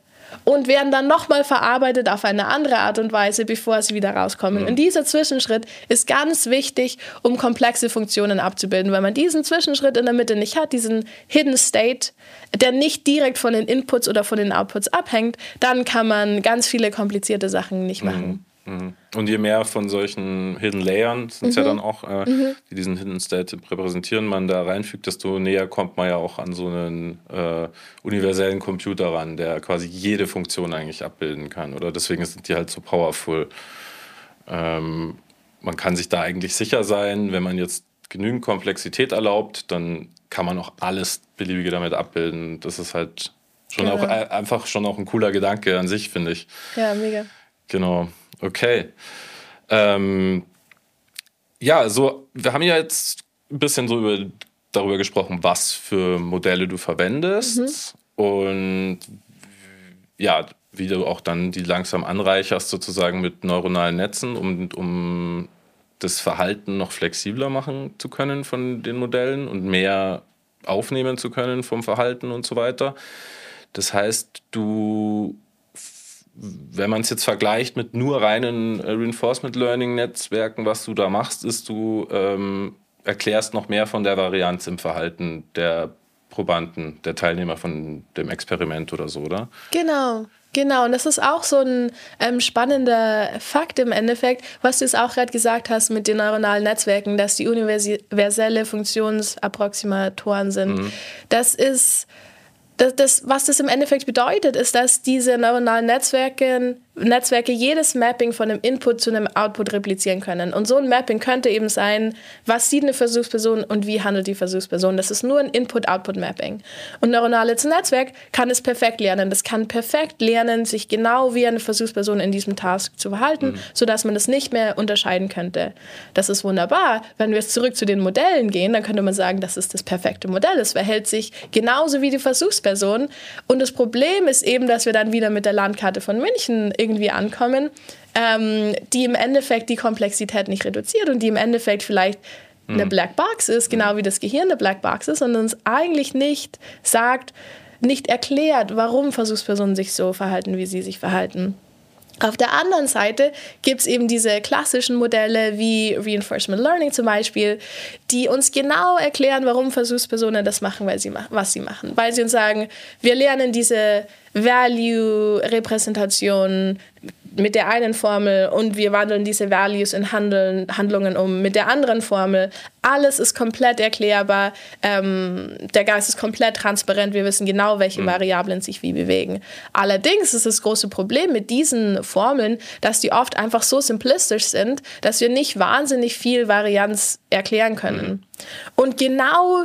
und werden dann nochmal verarbeitet auf eine andere Art und Weise, bevor sie wieder rauskommen. Mhm. Und dieser Zwischenschritt ist ganz wichtig, um komplexe Funktionen abzubilden. Wenn man diesen Zwischenschritt in der Mitte nicht hat, diesen Hidden State, der nicht direkt von den Inputs oder von den Outputs abhängt, dann kann man ganz viele komplizierte Sachen nicht machen. Mhm. Mhm. Und je mehr von solchen Hidden Layern sind es mhm. ja dann auch, äh, mhm. die diesen Hidden State repräsentieren, man da reinfügt, desto näher kommt man ja auch an so einen äh, universellen Computer ran, der quasi jede Funktion eigentlich abbilden kann. Oder deswegen sind die halt so powerful. Ähm, man kann sich da eigentlich sicher sein, wenn man jetzt genügend Komplexität erlaubt, dann kann man auch alles Beliebige damit abbilden. Das ist halt schon genau. auch äh, einfach schon auch ein cooler Gedanke an sich, finde ich. Ja, mega. Genau. Okay. Ähm, ja, so, wir haben ja jetzt ein bisschen so über, darüber gesprochen, was für Modelle du verwendest mhm. und ja, wie du auch dann die langsam anreicherst, sozusagen mit neuronalen Netzen, um, um das Verhalten noch flexibler machen zu können von den Modellen und mehr aufnehmen zu können vom Verhalten und so weiter. Das heißt, du wenn man es jetzt vergleicht mit nur reinen äh, Reinforcement Learning Netzwerken, was du da machst, ist, du ähm, erklärst noch mehr von der Varianz im Verhalten der Probanden, der Teilnehmer von dem Experiment oder so, oder? Genau. Genau, und das ist auch so ein ähm, spannender Fakt im Endeffekt, was du es auch gerade gesagt hast mit den neuronalen Netzwerken, dass die universelle Funktionsapproximatoren sind. Mhm. Das ist das, das, was das im Endeffekt bedeutet, ist, dass diese neuronalen Netzwerke Netzwerke jedes Mapping von einem Input zu einem Output replizieren können. Und so ein Mapping könnte eben sein, was sieht eine Versuchsperson und wie handelt die Versuchsperson. Das ist nur ein Input-Output-Mapping. Und neuronales Netzwerk kann es perfekt lernen. Das kann perfekt lernen, sich genau wie eine Versuchsperson in diesem Task zu verhalten, mhm. sodass man das nicht mehr unterscheiden könnte. Das ist wunderbar. Wenn wir jetzt zurück zu den Modellen gehen, dann könnte man sagen, das ist das perfekte Modell. Es verhält sich genauso wie die Versuchsperson. Und das Problem ist eben, dass wir dann wieder mit der Landkarte von München irgendwie ankommen, ähm, die im Endeffekt die Komplexität nicht reduziert und die im Endeffekt vielleicht eine mhm. Blackbox ist, genau wie das Gehirn eine Blackbox ist, und uns eigentlich nicht sagt, nicht erklärt, warum Versuchspersonen sich so verhalten, wie sie sich verhalten. Auf der anderen Seite gibt es eben diese klassischen Modelle wie Reinforcement Learning zum Beispiel, die uns genau erklären, warum Versuchspersonen das machen, weil sie, was sie machen. Weil sie uns sagen, wir lernen diese Value-Repräsentation mit der einen Formel und wir wandeln diese Values in Handeln, Handlungen um mit der anderen Formel. Alles ist komplett erklärbar. Ähm, der Geist ist komplett transparent. Wir wissen genau, welche mhm. Variablen sich wie bewegen. Allerdings ist das große Problem mit diesen Formeln, dass die oft einfach so simplistisch sind, dass wir nicht wahnsinnig viel Varianz erklären können. Mhm. Und genau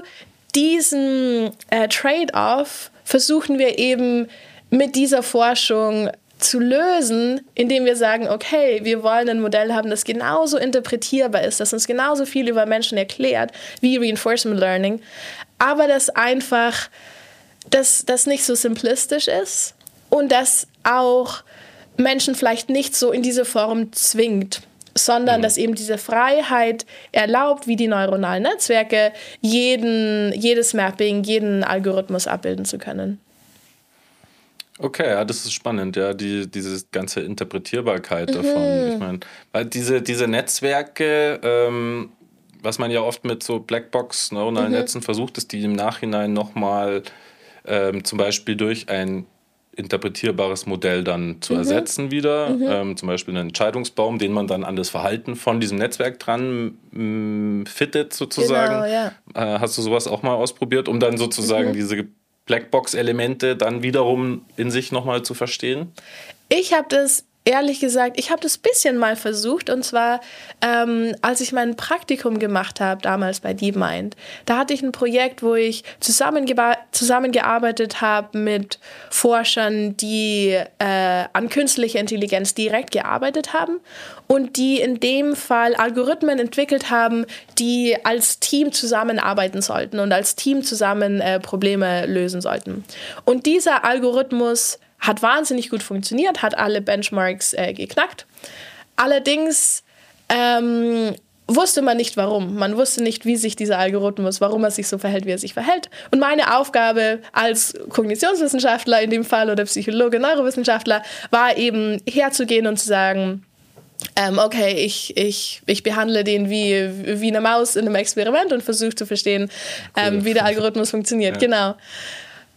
diesen äh, Trade-off versuchen wir eben mit dieser Forschung zu lösen, indem wir sagen, okay, wir wollen ein Modell haben, das genauso interpretierbar ist, das uns genauso viel über Menschen erklärt wie Reinforcement Learning, aber das einfach, dass das nicht so simplistisch ist und das auch Menschen vielleicht nicht so in diese Form zwingt sondern mhm. dass eben diese Freiheit erlaubt, wie die neuronalen Netzwerke, jeden, jedes Mapping, jeden Algorithmus abbilden zu können. Okay, ja, das ist spannend, ja, die, diese ganze Interpretierbarkeit mhm. davon. Ich meine, weil diese, diese Netzwerke, ähm, was man ja oft mit so Blackbox neuronalen mhm. Netzen versucht, ist die im Nachhinein nochmal ähm, zum Beispiel durch ein interpretierbares Modell dann zu mhm. ersetzen wieder. Mhm. Ähm, zum Beispiel einen Entscheidungsbaum, den man dann an das Verhalten von diesem Netzwerk dran mm, fittet sozusagen. Genau, ja. äh, hast du sowas auch mal ausprobiert, um dann sozusagen mhm. diese Blackbox-Elemente dann wiederum in sich nochmal zu verstehen? Ich habe das ehrlich gesagt, ich habe das bisschen mal versucht und zwar, ähm, als ich mein Praktikum gemacht habe, damals bei DeepMind. Da hatte ich ein Projekt, wo ich zusammengearbeitet habe mit Forschern, die äh, an künstlicher Intelligenz direkt gearbeitet haben und die in dem Fall Algorithmen entwickelt haben, die als Team zusammenarbeiten sollten und als Team zusammen äh, Probleme lösen sollten. Und dieser Algorithmus hat wahnsinnig gut funktioniert, hat alle Benchmarks äh, geknackt. Allerdings ähm, wusste man nicht warum. Man wusste nicht, wie sich dieser Algorithmus, warum er sich so verhält, wie er sich verhält. Und meine Aufgabe als Kognitionswissenschaftler in dem Fall oder Psychologe, Neurowissenschaftler war eben herzugehen und zu sagen, ähm, okay, ich, ich, ich behandle den wie, wie eine Maus in einem Experiment und versuche zu verstehen, ähm, wie der Algorithmus funktioniert. Ja. Genau.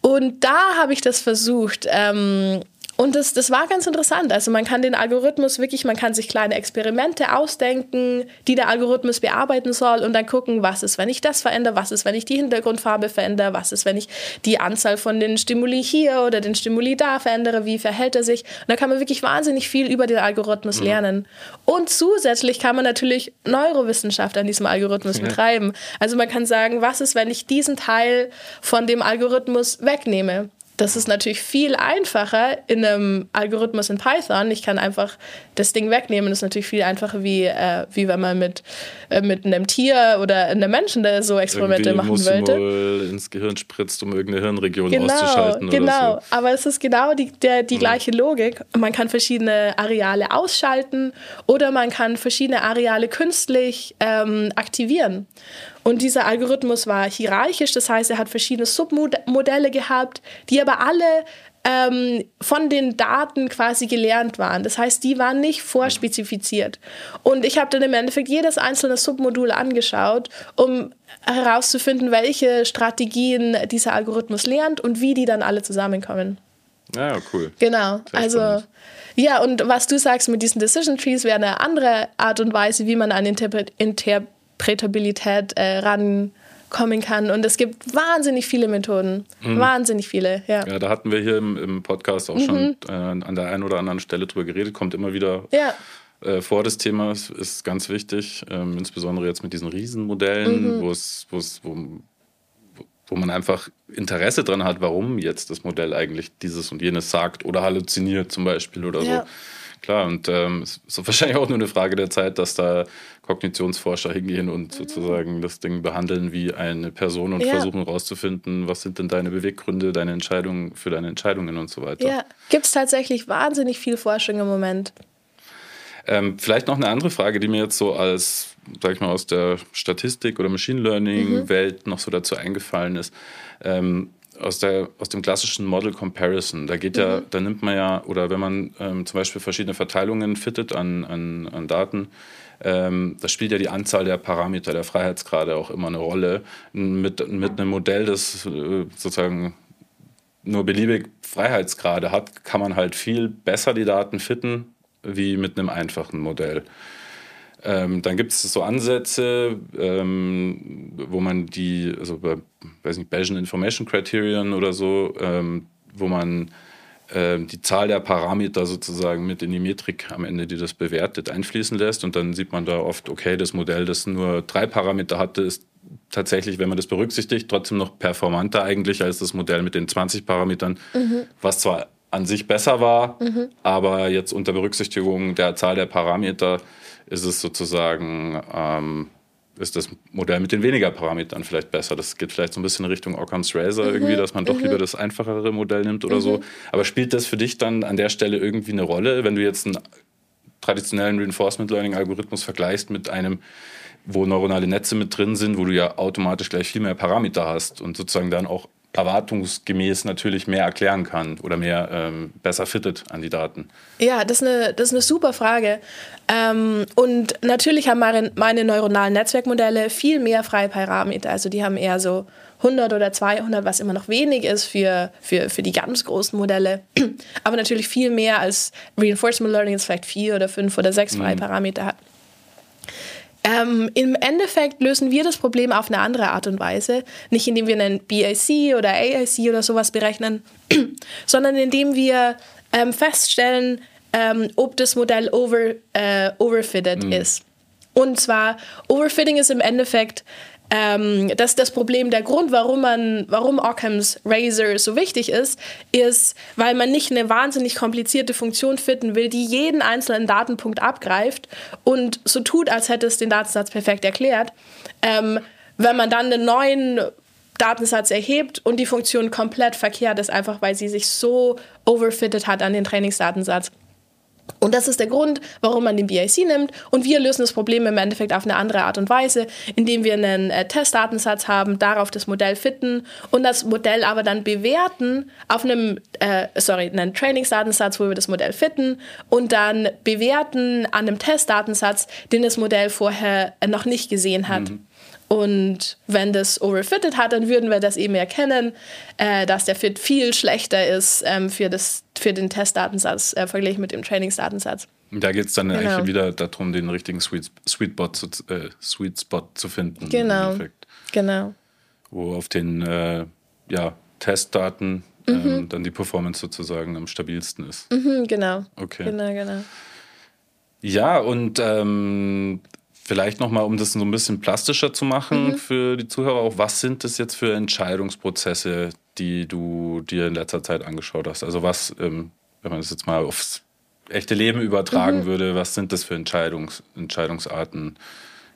Und da habe ich das versucht. Ähm, und das, das war ganz interessant. Also man kann den Algorithmus wirklich, man kann sich kleine Experimente ausdenken, die der Algorithmus bearbeiten soll und dann gucken, was ist, wenn ich das verändere, was ist, wenn ich die Hintergrundfarbe verändere, was ist, wenn ich die Anzahl von den Stimuli hier oder den Stimuli da verändere, wie verhält er sich. Und da kann man wirklich wahnsinnig viel über den Algorithmus mhm. lernen. Und zusätzlich kann man natürlich Neurowissenschaft an diesem Algorithmus ja. betreiben. Also man kann sagen, was ist, wenn ich diesen Teil von dem Algorithmus wegnehme? Das ist natürlich viel einfacher in einem Algorithmus in Python. Ich kann einfach das Ding wegnehmen. Das ist natürlich viel einfacher, wie, äh, wie wenn man mit, äh, mit einem Tier oder einem Menschen da so Experimente Irgendwie machen wollte. Mal ins Gehirn spritzt, um irgendeine Hirnregion genau, auszuschalten. Genau, so. aber es ist genau die, der, die ja. gleiche Logik. Man kann verschiedene Areale ausschalten oder man kann verschiedene Areale künstlich ähm, aktivieren. Und dieser Algorithmus war hierarchisch, das heißt, er hat verschiedene Submodelle gehabt, die aber alle ähm, von den Daten quasi gelernt waren. Das heißt, die waren nicht vorspezifiziert. Und ich habe dann im Endeffekt jedes einzelne Submodul angeschaut, um herauszufinden, welche Strategien dieser Algorithmus lernt und wie die dann alle zusammenkommen. Ja, cool. Genau. Sehr also. Spannend. Ja, und was du sagst mit diesen Decision Trees wäre eine andere Art und Weise, wie man an Interpret Interpret Prätabilität äh, rankommen kann. Und es gibt wahnsinnig viele Methoden. Mhm. Wahnsinnig viele, ja. Ja, da hatten wir hier im, im Podcast auch mhm. schon äh, an der einen oder anderen Stelle drüber geredet. Kommt immer wieder ja. äh, vor, das Thema ist, ist ganz wichtig. Ähm, insbesondere jetzt mit diesen Riesenmodellen, mhm. wo es, wo wo man einfach Interesse dran hat, warum jetzt das Modell eigentlich dieses und jenes sagt oder halluziniert zum Beispiel oder ja. so. Klar, und ähm, es ist wahrscheinlich auch nur eine Frage der Zeit, dass da Kognitionsforscher hingehen und sozusagen das Ding behandeln wie eine Person und ja. versuchen herauszufinden, was sind denn deine Beweggründe, deine Entscheidungen für deine Entscheidungen und so weiter. Ja, gibt es tatsächlich wahnsinnig viel Forschung im Moment. Ähm, vielleicht noch eine andere Frage, die mir jetzt so als, sag ich mal, aus der Statistik oder Machine Learning-Welt mhm. noch so dazu eingefallen ist. Ähm, aus, der, aus dem klassischen Model Comparison. Da geht mhm. ja, da nimmt man ja, oder wenn man ähm, zum Beispiel verschiedene Verteilungen fittet an, an, an Daten, ähm, da spielt ja die Anzahl der Parameter, der Freiheitsgrade auch immer eine Rolle. Mit, mit einem Modell, das äh, sozusagen nur beliebig Freiheitsgrade hat, kann man halt viel besser die Daten fitten wie mit einem einfachen Modell. Ähm, dann gibt es so Ansätze, ähm, wo man die, also bei, weiß nicht, Bayesian Information Criterion oder so, ähm, wo man ähm, die Zahl der Parameter sozusagen mit in die Metrik am Ende, die das bewertet, einfließen lässt. Und dann sieht man da oft, okay, das Modell, das nur drei Parameter hatte, ist tatsächlich, wenn man das berücksichtigt, trotzdem noch performanter eigentlich als das Modell mit den 20 Parametern, mhm. was zwar an sich besser war, mhm. aber jetzt unter Berücksichtigung der Zahl der Parameter ist es sozusagen ähm, ist das Modell mit den weniger Parametern vielleicht besser. Das geht vielleicht so ein bisschen in Richtung Occam's Razor mhm. irgendwie, dass man doch mhm. lieber das einfachere Modell nimmt oder mhm. so. Aber spielt das für dich dann an der Stelle irgendwie eine Rolle, wenn du jetzt einen traditionellen Reinforcement Learning Algorithmus vergleichst mit einem wo neuronale Netze mit drin sind, wo du ja automatisch gleich viel mehr Parameter hast und sozusagen dann auch erwartungsgemäß natürlich mehr erklären kann oder mehr ähm, besser fittet an die Daten? Ja, das ist eine, das ist eine super Frage. Ähm, und natürlich haben meine, meine neuronalen Netzwerkmodelle viel mehr freie Parameter. Also die haben eher so 100 oder 200, was immer noch wenig ist für, für, für die ganz großen Modelle. Aber natürlich viel mehr als Reinforcement Learning jetzt vielleicht vier oder fünf oder sechs freie mhm. Parameter hat. Ähm, Im Endeffekt lösen wir das Problem auf eine andere Art und Weise. Nicht indem wir einen BAC oder AIC oder sowas berechnen, sondern indem wir ähm, feststellen, ähm, ob das Modell over, äh, overfitted mhm. ist. Und zwar, Overfitting ist im Endeffekt ähm, das, das Problem, der Grund, warum man, warum Occam's Razor so wichtig ist, ist, weil man nicht eine wahnsinnig komplizierte Funktion finden will, die jeden einzelnen Datenpunkt abgreift und so tut, als hätte es den Datensatz perfekt erklärt. Ähm, wenn man dann einen neuen Datensatz erhebt und die Funktion komplett verkehrt ist, einfach weil sie sich so overfitted hat an den Trainingsdatensatz. Und das ist der Grund, warum man den BIC nimmt. Und wir lösen das Problem im Endeffekt auf eine andere Art und Weise, indem wir einen äh, Testdatensatz haben, darauf das Modell fitten und das Modell aber dann bewerten auf einem, äh, sorry, einen Trainingsdatensatz, wo wir das Modell fitten und dann bewerten an einem Testdatensatz, den das Modell vorher noch nicht gesehen hat. Mhm. Und wenn das overfitted hat, dann würden wir das eben erkennen, äh, dass der Fit viel schlechter ist ähm, für, das, für den Testdatensatz äh, verglichen mit dem Trainingsdatensatz. Da geht es dann genau. eigentlich wieder darum, den richtigen Sweet, Sweet, Spot, zu, äh, Sweet Spot zu finden. Genau. Genau. Wo auf den äh, ja, Testdaten ähm, mhm. dann die Performance sozusagen am stabilsten ist. Mhm, genau. Okay. Genau, genau. Ja, und ähm, Vielleicht nochmal, um das so ein bisschen plastischer zu machen mhm. für die Zuhörer, auch was sind das jetzt für Entscheidungsprozesse, die du dir in letzter Zeit angeschaut hast? Also was, ähm, wenn man das jetzt mal aufs echte Leben übertragen mhm. würde, was sind das für Entscheidungs Entscheidungsarten?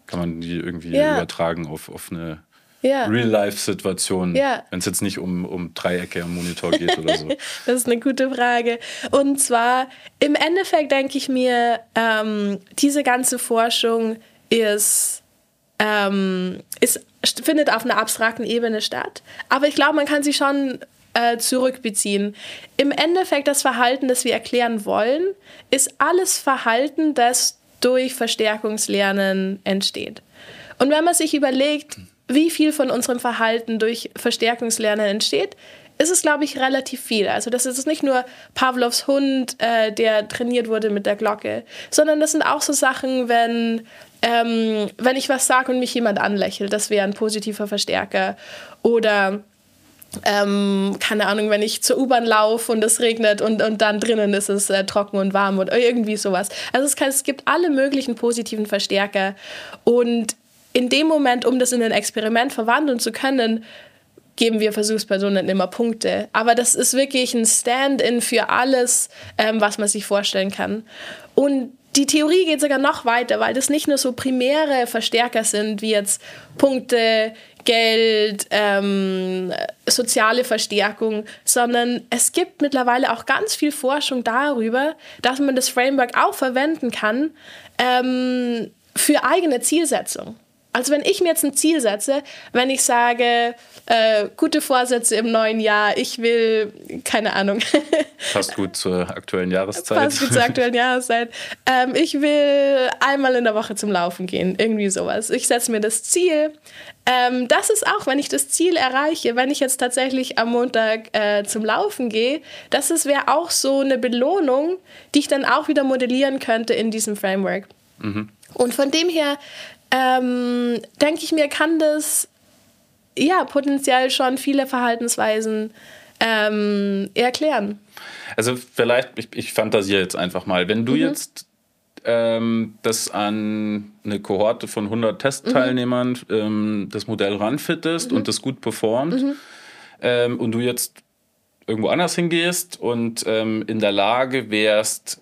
Kann man die irgendwie ja. übertragen auf, auf eine ja. Real-Life-Situation, ja. wenn es jetzt nicht um, um Dreiecke am Monitor geht oder so? das ist eine gute Frage. Und zwar, im Endeffekt denke ich mir, ähm, diese ganze Forschung ist, ähm, ist, findet auf einer abstrakten Ebene statt. Aber ich glaube, man kann sie schon äh, zurückbeziehen. Im Endeffekt, das Verhalten, das wir erklären wollen, ist alles Verhalten, das durch Verstärkungslernen entsteht. Und wenn man sich überlegt, wie viel von unserem Verhalten durch Verstärkungslernen entsteht, ist es, glaube ich, relativ viel. Also das ist nicht nur Pavlovs Hund, äh, der trainiert wurde mit der Glocke, sondern das sind auch so Sachen, wenn ähm, wenn ich was sage und mich jemand anlächelt, das wäre ein positiver Verstärker. Oder ähm, keine Ahnung, wenn ich zur U-Bahn laufe und es regnet und, und dann drinnen ist es äh, trocken und warm oder irgendwie sowas. Also es, kann, es gibt alle möglichen positiven Verstärker. Und in dem Moment, um das in ein Experiment verwandeln zu können, geben wir Versuchspersonen immer Punkte. Aber das ist wirklich ein Stand-in für alles, ähm, was man sich vorstellen kann. Und die Theorie geht sogar noch weiter, weil das nicht nur so primäre Verstärker sind, wie jetzt Punkte, Geld, ähm, soziale Verstärkung, sondern es gibt mittlerweile auch ganz viel Forschung darüber, dass man das Framework auch verwenden kann ähm, für eigene Zielsetzung. Also wenn ich mir jetzt ein Ziel setze, wenn ich sage, äh, gute Vorsätze im neuen Jahr, ich will, keine Ahnung. Passt gut zur aktuellen Jahreszeit. Passt gut zur aktuellen Jahreszeit. Ähm, ich will einmal in der Woche zum Laufen gehen, irgendwie sowas. Ich setze mir das Ziel. Ähm, das ist auch, wenn ich das Ziel erreiche, wenn ich jetzt tatsächlich am Montag äh, zum Laufen gehe, das wäre auch so eine Belohnung, die ich dann auch wieder modellieren könnte in diesem Framework. Mhm. Und von dem her ähm, denke ich mir, kann das ja potenziell schon viele Verhaltensweisen ähm, erklären. Also vielleicht, ich, ich fantasiere jetzt einfach mal, wenn du mhm. jetzt ähm, das an eine Kohorte von 100 Testteilnehmern mhm. ähm, das Modell ranfittest mhm. und das gut performt mhm. ähm, und du jetzt irgendwo anders hingehst und ähm, in der Lage wärst,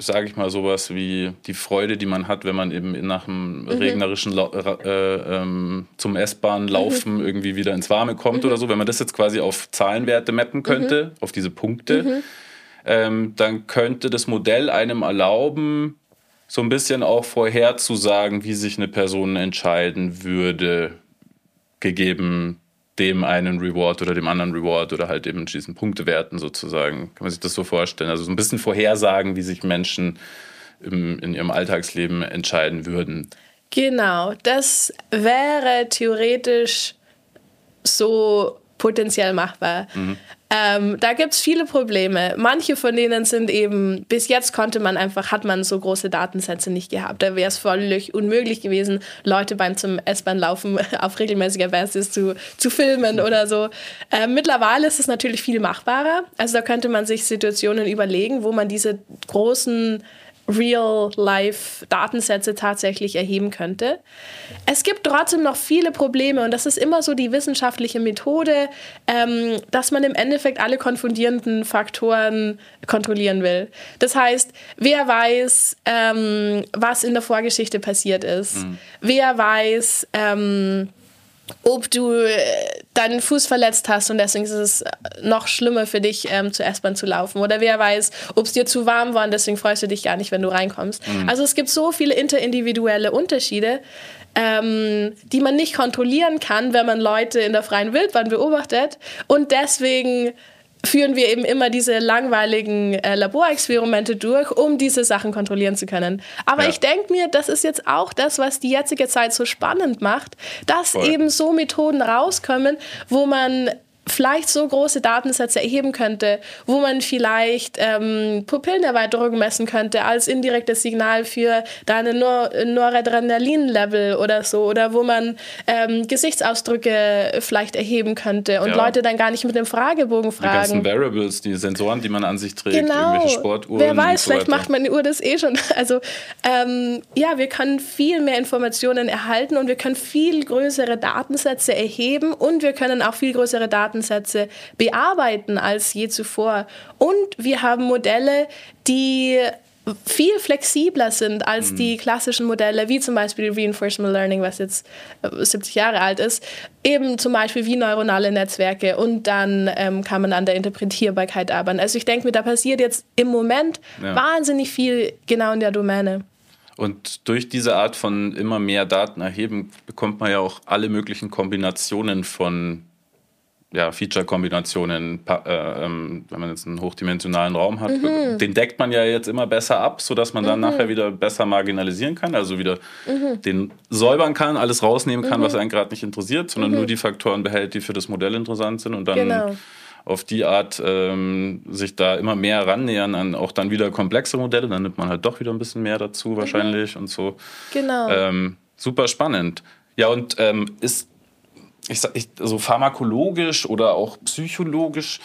sage ich mal, sowas wie die Freude, die man hat, wenn man eben nach einem mhm. regnerischen La äh, ähm, zum S-Bahn laufen mhm. irgendwie wieder ins Warme kommt mhm. oder so, wenn man das jetzt quasi auf Zahlenwerte mappen könnte, mhm. auf diese Punkte, mhm. ähm, dann könnte das Modell einem erlauben, so ein bisschen auch vorherzusagen, wie sich eine Person entscheiden würde, gegeben dem einen Reward oder dem anderen Reward oder halt eben diesen Punktewerten sozusagen. Kann man sich das so vorstellen? Also so ein bisschen vorhersagen, wie sich Menschen im, in ihrem Alltagsleben entscheiden würden. Genau, das wäre theoretisch so potenziell machbar. Mhm. Ähm, da gibt es viele Probleme. Manche von denen sind eben, bis jetzt konnte man einfach, hat man so große Datensätze nicht gehabt. Da wäre es völlig unmöglich gewesen, Leute beim zum S-Bahn laufen auf regelmäßiger Basis zu, zu filmen oder so. Ähm, mittlerweile ist es natürlich viel machbarer. Also da könnte man sich Situationen überlegen, wo man diese großen Real-Life-Datensätze tatsächlich erheben könnte. Es gibt trotzdem noch viele Probleme und das ist immer so die wissenschaftliche Methode, ähm, dass man im Endeffekt alle konfundierenden Faktoren kontrollieren will. Das heißt, wer weiß, ähm, was in der Vorgeschichte passiert ist? Mhm. Wer weiß, ähm, ob du äh, deinen Fuß verletzt hast und deswegen ist es noch schlimmer für dich, ähm, zur S-Bahn zu laufen. Oder wer weiß, ob es dir zu warm war und deswegen freust du dich gar nicht, wenn du reinkommst. Mhm. Also es gibt so viele interindividuelle Unterschiede, ähm, die man nicht kontrollieren kann, wenn man Leute in der freien Wildbahn beobachtet. Und deswegen führen wir eben immer diese langweiligen äh, Laborexperimente durch, um diese Sachen kontrollieren zu können. Aber ja. ich denke mir, das ist jetzt auch das, was die jetzige Zeit so spannend macht, dass Voll. eben so Methoden rauskommen, wo man vielleicht so große Datensätze erheben könnte, wo man vielleicht ähm, Pupillenerweiterung messen könnte als indirektes Signal für deine Nor Noradrenalin-Level oder so, oder wo man ähm, Gesichtsausdrücke vielleicht erheben könnte und ja. Leute dann gar nicht mit dem Fragebogen fragen. Die ganzen Variables, die Sensoren, die man an sich trägt, genau. irgendwelche Sportuhren. Wer weiß, so vielleicht macht meine Uhr das eh schon. Also ähm, ja, wir können viel mehr Informationen erhalten und wir können viel größere Datensätze erheben und wir können auch viel größere Daten Datensätze bearbeiten als je zuvor. Und wir haben Modelle, die viel flexibler sind als mhm. die klassischen Modelle, wie zum Beispiel Reinforcement Learning, was jetzt 70 äh, Jahre alt ist, eben zum Beispiel wie neuronale Netzwerke und dann ähm, kann man an der Interpretierbarkeit arbeiten. Also ich denke mir, da passiert jetzt im Moment ja. wahnsinnig viel genau in der Domäne. Und durch diese Art von immer mehr Daten erheben, bekommt man ja auch alle möglichen Kombinationen von ja, Feature-Kombinationen, äh, ähm, wenn man jetzt einen hochdimensionalen Raum hat, mhm. den deckt man ja jetzt immer besser ab, sodass man dann mhm. nachher wieder besser marginalisieren kann, also wieder mhm. den säubern kann, alles rausnehmen kann, was mhm. einen gerade nicht interessiert, sondern nur mhm. die Faktoren behält, die für das Modell interessant sind und dann genau. auf die Art ähm, sich da immer mehr rannähern an auch dann wieder komplexe Modelle, dann nimmt man halt doch wieder ein bisschen mehr dazu wahrscheinlich und so. Genau. Ähm, super spannend. Ja, und ähm, ist ich sag, ich, so pharmakologisch oder auch psychologisch,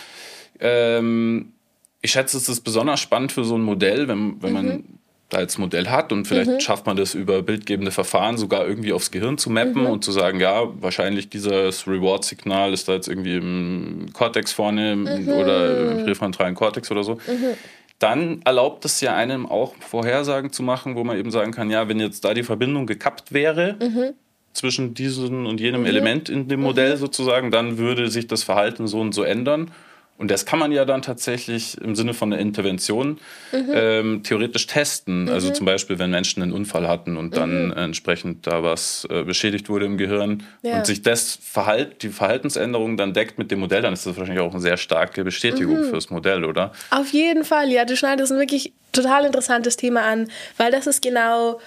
ähm, ich schätze, es ist besonders spannend für so ein Modell, wenn, wenn mhm. man da als Modell hat und vielleicht mhm. schafft man das über bildgebende Verfahren sogar irgendwie aufs Gehirn zu mappen mhm. und zu sagen, ja, wahrscheinlich dieses Reward-Signal ist da jetzt irgendwie im Cortex vorne mhm. oder im präfrontalen Cortex oder so. Mhm. Dann erlaubt es ja einem auch Vorhersagen zu machen, wo man eben sagen kann, ja, wenn jetzt da die Verbindung gekappt wäre, mhm zwischen diesem und jenem mhm. Element in dem Modell mhm. sozusagen, dann würde sich das Verhalten so und so ändern. Und das kann man ja dann tatsächlich im Sinne von einer Intervention mhm. ähm, theoretisch testen. Mhm. Also zum Beispiel, wenn Menschen einen Unfall hatten und dann mhm. entsprechend da was äh, beschädigt wurde im Gehirn ja. und sich das Verhalt, die Verhaltensänderung dann deckt mit dem Modell, dann ist das wahrscheinlich auch eine sehr starke Bestätigung mhm. fürs Modell, oder? Auf jeden Fall, ja. Du schneidest ein wirklich total interessantes Thema an, weil das ist genau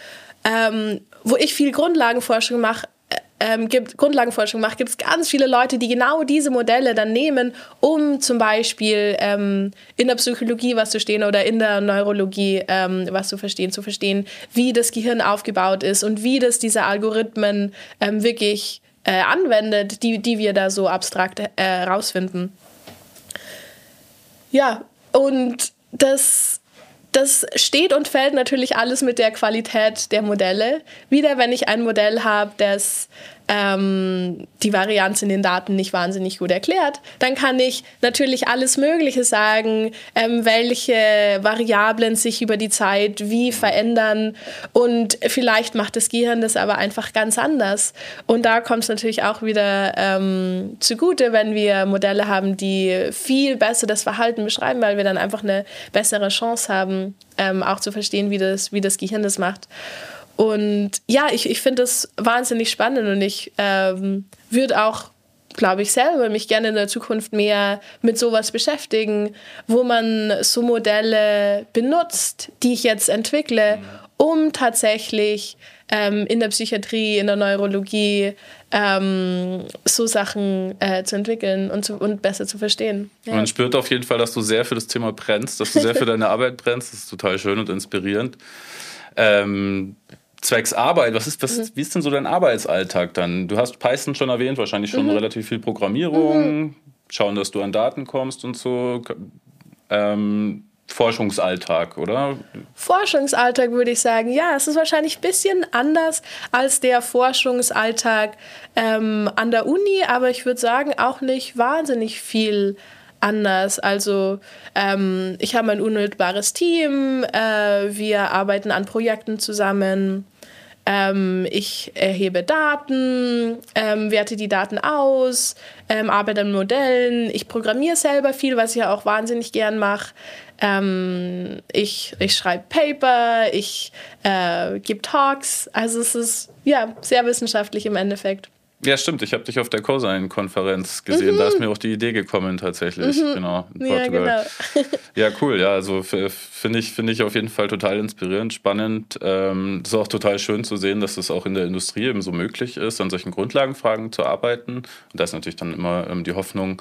ähm, wo ich viel Grundlagenforschung mache, äh, ähm, gibt, Grundlagenforschung mache, gibt es ganz viele Leute, die genau diese Modelle dann nehmen, um zum Beispiel ähm, in der Psychologie was zu verstehen oder in der Neurologie ähm, was zu verstehen, zu verstehen, wie das Gehirn aufgebaut ist und wie das diese Algorithmen ähm, wirklich äh, anwendet, die, die wir da so abstrakt. Äh, ja, und das das steht und fällt natürlich alles mit der Qualität der Modelle. Wieder, wenn ich ein Modell habe, das ähm, die Varianz in den Daten nicht wahnsinnig gut erklärt, dann kann ich natürlich alles Mögliche sagen, ähm, welche Variablen sich über die Zeit wie verändern und vielleicht macht das Gehirn das aber einfach ganz anders. Und da kommt es natürlich auch wieder ähm, zugute, wenn wir Modelle haben, die viel besser das Verhalten beschreiben, weil wir dann einfach eine bessere Chance haben, ähm, auch zu verstehen, wie das, wie das Gehirn das macht. Und ja, ich, ich finde das wahnsinnig spannend und ich ähm, würde auch, glaube ich, selber mich gerne in der Zukunft mehr mit sowas beschäftigen, wo man so Modelle benutzt, die ich jetzt entwickle, um tatsächlich ähm, in der Psychiatrie, in der Neurologie ähm, so Sachen äh, zu entwickeln und, zu, und besser zu verstehen. Ja. Man spürt auf jeden Fall, dass du sehr für das Thema brennst, dass du sehr für deine Arbeit brennst. Das ist total schön und inspirierend. Ähm, zwecks Arbeit, was ist, was, mhm. wie ist denn so dein Arbeitsalltag dann? Du hast Python schon erwähnt, wahrscheinlich schon mhm. relativ viel Programmierung, mhm. schauen, dass du an Daten kommst und so. Ähm, Forschungsalltag, oder? Forschungsalltag würde ich sagen, ja, es ist wahrscheinlich ein bisschen anders als der Forschungsalltag ähm, an der Uni, aber ich würde sagen, auch nicht wahnsinnig viel anders. Also ähm, ich habe ein unmittelbares Team, äh, wir arbeiten an Projekten zusammen. Ähm, ich erhebe Daten, ähm, werte die Daten aus, ähm, arbeite an Modellen. Ich programmiere selber viel, was ich ja auch wahnsinnig gern mache. Ähm, ich, ich schreibe Paper, ich äh, gebe Talks. Also es ist ja sehr wissenschaftlich im Endeffekt. Ja, stimmt. Ich habe dich auf der Cosine-Konferenz gesehen. Mhm. Da ist mir auch die Idee gekommen, tatsächlich. Mhm. Genau, in Portugal. Ja, genau. ja, cool. Ja, also finde ich, find ich auf jeden Fall total inspirierend, spannend. Ähm, ist auch total schön zu sehen, dass es auch in der Industrie eben so möglich ist, an solchen Grundlagenfragen zu arbeiten. Und da ist natürlich dann immer ähm, die Hoffnung,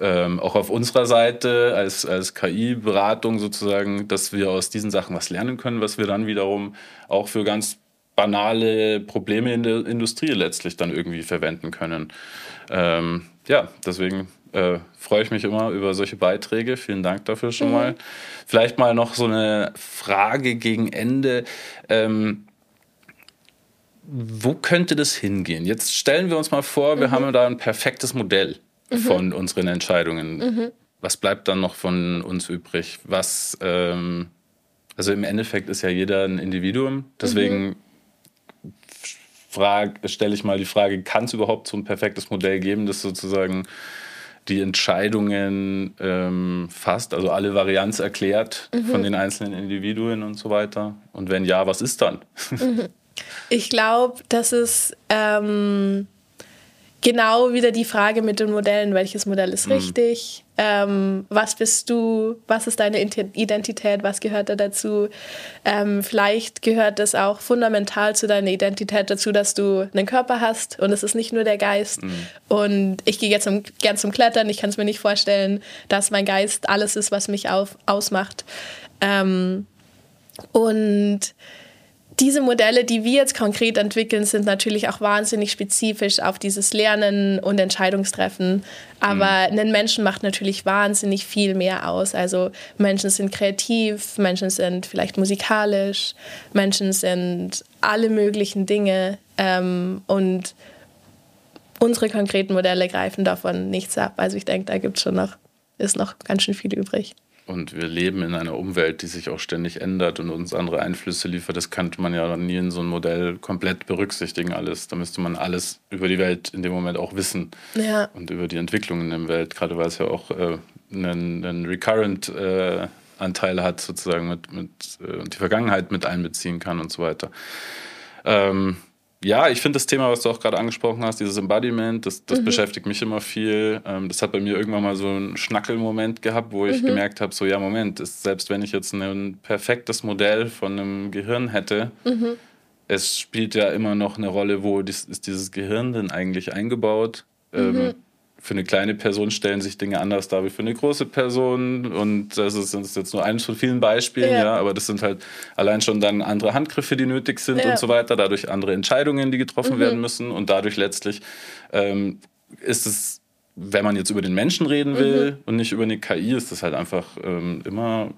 ähm, auch auf unserer Seite als, als KI-Beratung sozusagen, dass wir aus diesen Sachen was lernen können, was wir dann wiederum auch für ganz banale Probleme in der Industrie letztlich dann irgendwie verwenden können. Ähm, ja, deswegen äh, freue ich mich immer über solche Beiträge. Vielen Dank dafür schon mhm. mal. Vielleicht mal noch so eine Frage gegen Ende. Ähm, wo könnte das hingehen? Jetzt stellen wir uns mal vor, wir mhm. haben da ein perfektes Modell mhm. von unseren Entscheidungen. Mhm. Was bleibt dann noch von uns übrig? Was, ähm, also im Endeffekt ist ja jeder ein Individuum, deswegen mhm stelle ich mal die Frage, kann es überhaupt so ein perfektes Modell geben, das sozusagen die Entscheidungen ähm, fasst, also alle Varianz erklärt mhm. von den einzelnen Individuen und so weiter? Und wenn ja, was ist dann? Mhm. Ich glaube, dass es ähm, genau wieder die Frage mit den Modellen, welches Modell ist mhm. richtig, ähm, was bist du, was ist deine Identität, was gehört da dazu. Ähm, vielleicht gehört es auch fundamental zu deiner Identität dazu, dass du einen Körper hast und es ist nicht nur der Geist. Mhm. Und ich gehe jetzt zum, gern zum Klettern, ich kann es mir nicht vorstellen, dass mein Geist alles ist, was mich auf, ausmacht. Ähm, und diese Modelle, die wir jetzt konkret entwickeln, sind natürlich auch wahnsinnig spezifisch auf dieses Lernen und Entscheidungstreffen. Aber mhm. einen Menschen macht natürlich wahnsinnig viel mehr aus. Also Menschen sind kreativ, Menschen sind vielleicht musikalisch, Menschen sind alle möglichen Dinge. Ähm, und unsere konkreten Modelle greifen davon nichts ab. Also ich denke, da gibt es schon noch, ist noch ganz schön viel übrig. Und wir leben in einer Umwelt, die sich auch ständig ändert und uns andere Einflüsse liefert. Das könnte man ja nie in so einem Modell komplett berücksichtigen, alles. Da müsste man alles über die Welt in dem Moment auch wissen. Ja. Und über die Entwicklungen in der Welt, gerade weil es ja auch äh, einen, einen Recurrent äh, Anteil hat, sozusagen, mit, mit, äh, und die Vergangenheit mit einbeziehen kann und so weiter. Ähm, ja, ich finde das Thema, was du auch gerade angesprochen hast, dieses Embodiment, das, das mhm. beschäftigt mich immer viel. Ähm, das hat bei mir irgendwann mal so einen Schnackelmoment gehabt, wo ich mhm. gemerkt habe, so ja, Moment, ist, selbst wenn ich jetzt ein perfektes Modell von einem Gehirn hätte, mhm. es spielt ja immer noch eine Rolle, wo ist dieses Gehirn denn eigentlich eingebaut? Ähm, mhm für eine kleine Person stellen sich Dinge anders dar wie für eine große Person. Und das ist, das ist jetzt nur eines von vielen Beispielen, ja. ja. aber das sind halt allein schon dann andere Handgriffe, die nötig sind ja. und so weiter, dadurch andere Entscheidungen, die getroffen mhm. werden müssen. Und dadurch letztlich ähm, ist es, wenn man jetzt über den Menschen reden will mhm. und nicht über eine KI, ist das halt einfach ähm, immer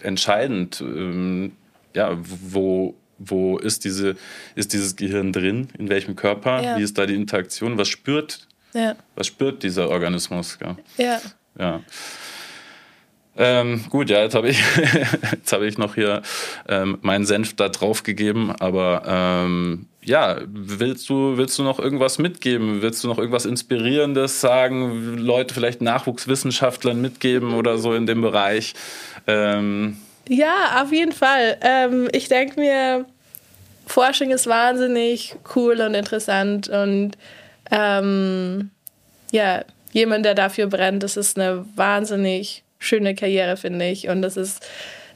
entscheidend. Ähm, ja, wo, wo ist, diese, ist dieses Gehirn drin? In welchem Körper? Ja. Wie ist da die Interaktion? Was spürt, ja. was spürt dieser Organismus? Ja. ja. Ähm, gut, ja, jetzt habe ich, hab ich noch hier ähm, meinen Senf da drauf gegeben, aber ähm, ja, willst du, willst du noch irgendwas mitgeben? Willst du noch irgendwas Inspirierendes sagen? Leute, vielleicht Nachwuchswissenschaftlern mitgeben oder so in dem Bereich? Ähm, ja, auf jeden Fall. Ähm, ich denke mir, Forschung ist wahnsinnig cool und interessant und ähm, ja, jemand, der dafür brennt, das ist eine wahnsinnig schöne Karriere, finde ich. Und das ist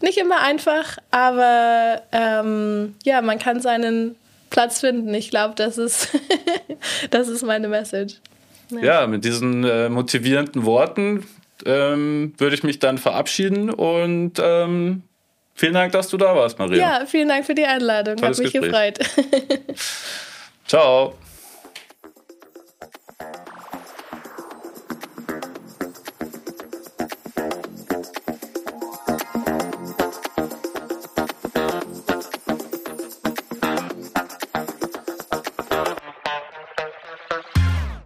nicht immer einfach, aber ähm, ja, man kann seinen Platz finden. Ich glaube, das ist, das ist meine Message. Ja, ja mit diesen äh, motivierenden Worten ähm, würde ich mich dann verabschieden und ähm, vielen Dank, dass du da warst, Maria. Ja, vielen Dank für die Einladung. Tolles Hat mich Gespräch. gefreut. Ciao.